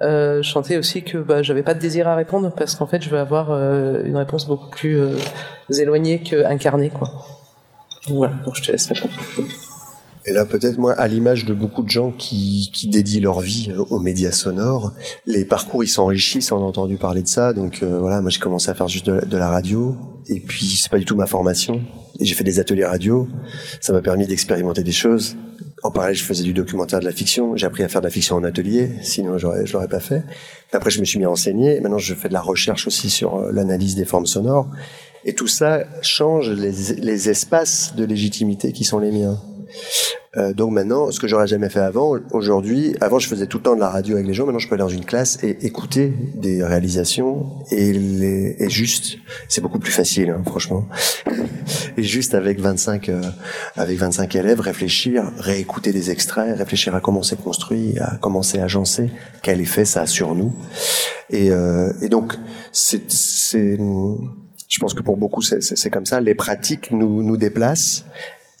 euh, je sentais aussi que bah, j'avais pas de désir à répondre parce qu'en fait, je vais avoir une réponse beaucoup plus éloignée qu'incarnée, quoi. voilà, donc je te laisse répondre. Et là, peut-être moi, à l'image de beaucoup de gens qui, qui dédient leur vie euh, aux médias sonores, les parcours ils s'enrichissent. On a entendu parler de ça, donc euh, voilà, moi j'ai commencé à faire juste de, la radio, et puis c'est pas du tout ma formation. Et j'ai fait des ateliers radio, ça m'a permis d'expérimenter des choses. En parallèle, je faisais du documentaire, de la fiction. J'ai appris à faire de la fiction en atelier, sinon j'aurais, je l'aurais pas fait. Après, je me suis mis à enseigner. Maintenant, je fais de la recherche aussi sur euh, l'analyse des formes sonores. Et tout ça change les, les espaces de légitimité qui sont les miens. Euh, donc maintenant, ce que j'aurais jamais fait avant, aujourd'hui, avant je faisais tout le temps de la radio avec les gens, maintenant je peux aller dans une classe et écouter des réalisations et, juste, c'est beaucoup plus facile, hein, franchement. Et juste avec 25, euh, avec 25 élèves, réfléchir, réécouter des extraits, réfléchir à comment c'est construit, à comment c'est agencé, quel effet ça a sur nous. Et, euh, donc, je pense que pour beaucoup c'est comme ça. Les pratiques nous déplacent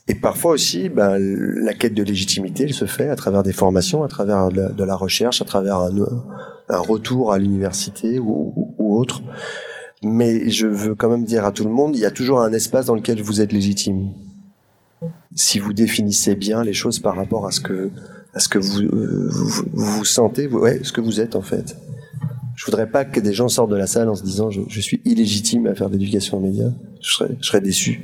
et parfois aussi, ben, la quête de légitimité elle se fait à travers des formations, à travers de la, recherche, à travers un, retour à l'université ou, autre. Mais je veux quand même dire à tout le monde, il y a toujours un espace dans lequel vous êtes légitime. Si vous définissez bien les choses par rapport à ce que, à ce que vous, euh, vous, sentez, ce que vous êtes en fait. Je voudrais pas que des gens sortent de la salle en se disant je, je suis illégitime à faire de l'éducation aux médias. Je serais, je serais déçu.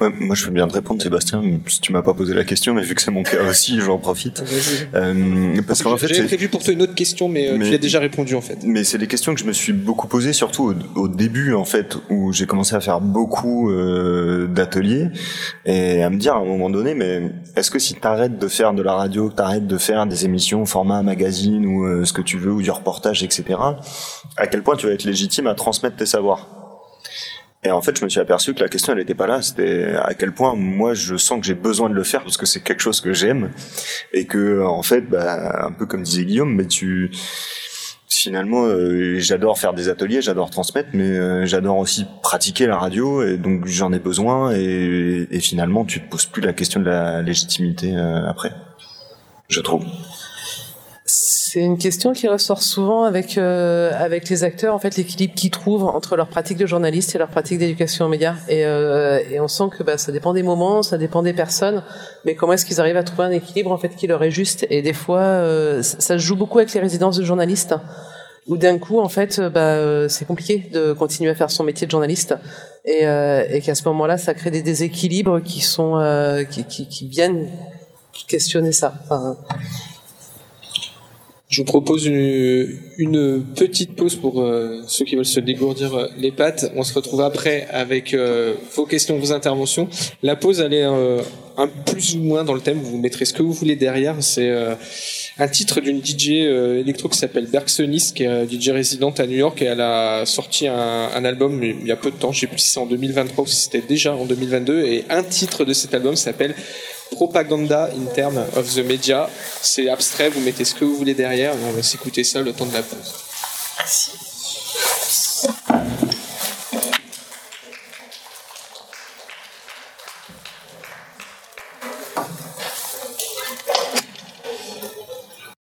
Ouais, moi, je veux bien te répondre, Sébastien. Si tu m'as pas posé la question, mais vu que c'est mon cas aussi, j'en profite. Euh, parce qu'en fait, j'avais prévu pour toi une autre question, mais, euh, tu y as déjà répondu en fait. Mais c'est des questions que je me suis beaucoup posées, surtout au, début en fait, où j'ai commencé à faire beaucoup euh, d'ateliers et à me dire à un moment donné, mais est-ce que si t'arrêtes de faire de la radio, t'arrêtes de faire des émissions format magazine ou euh, ce que tu veux ou du reportage, etc. À quel point tu vas être légitime à transmettre tes savoirs? Et en fait, je me suis aperçu que la question, elle n'était pas là. C'était à quel point moi, je sens que j'ai besoin de le faire parce que c'est quelque chose que j'aime et que, en fait, bah, un peu comme disait Guillaume, mais tu finalement, euh, j'adore faire des ateliers, j'adore transmettre, mais euh, j'adore aussi pratiquer la radio et donc j'en ai besoin et, finalement, tu te poses plus la question de la légitimité euh, après, je trouve. C'est une question qui ressort souvent avec euh, avec les acteurs, en fait, l'équilibre qu'ils trouvent entre leur pratique de journaliste et leur pratique d'éducation aux médias. Et, euh, et on sent que bah, ça dépend des moments, ça dépend des personnes, mais comment est-ce qu'ils arrivent à trouver un équilibre en fait qui leur est juste? Et des fois, euh, ça, se joue beaucoup avec les résidences de journalistes, où d'un coup, en fait, bah, c'est compliqué de continuer à faire son métier de journaliste, et, et qu'à ce moment-là, ça crée des déséquilibres qui sont qui, qui, qui viennent questionner ça. Je vous propose une, petite pause pour euh, ceux qui veulent se dégourdir euh, les pattes. On se retrouve après avec euh, vos questions, vos interventions. La pause, elle est un plus ou moins dans le thème. Vous mettrez ce que vous voulez derrière. C'est un titre d'une DJ électro qui s'appelle Bergsonis, qui est DJ résidente à New York et elle a sorti un, un album il y a peu de temps. Je sais plus si c'est en 2023 ou si c'était déjà en 2022. Et un titre de cet album s'appelle propaganda in terms of the media. C'est abstrait, vous mettez ce que vous voulez derrière, on va s'écouter ça le temps de la pause. Merci.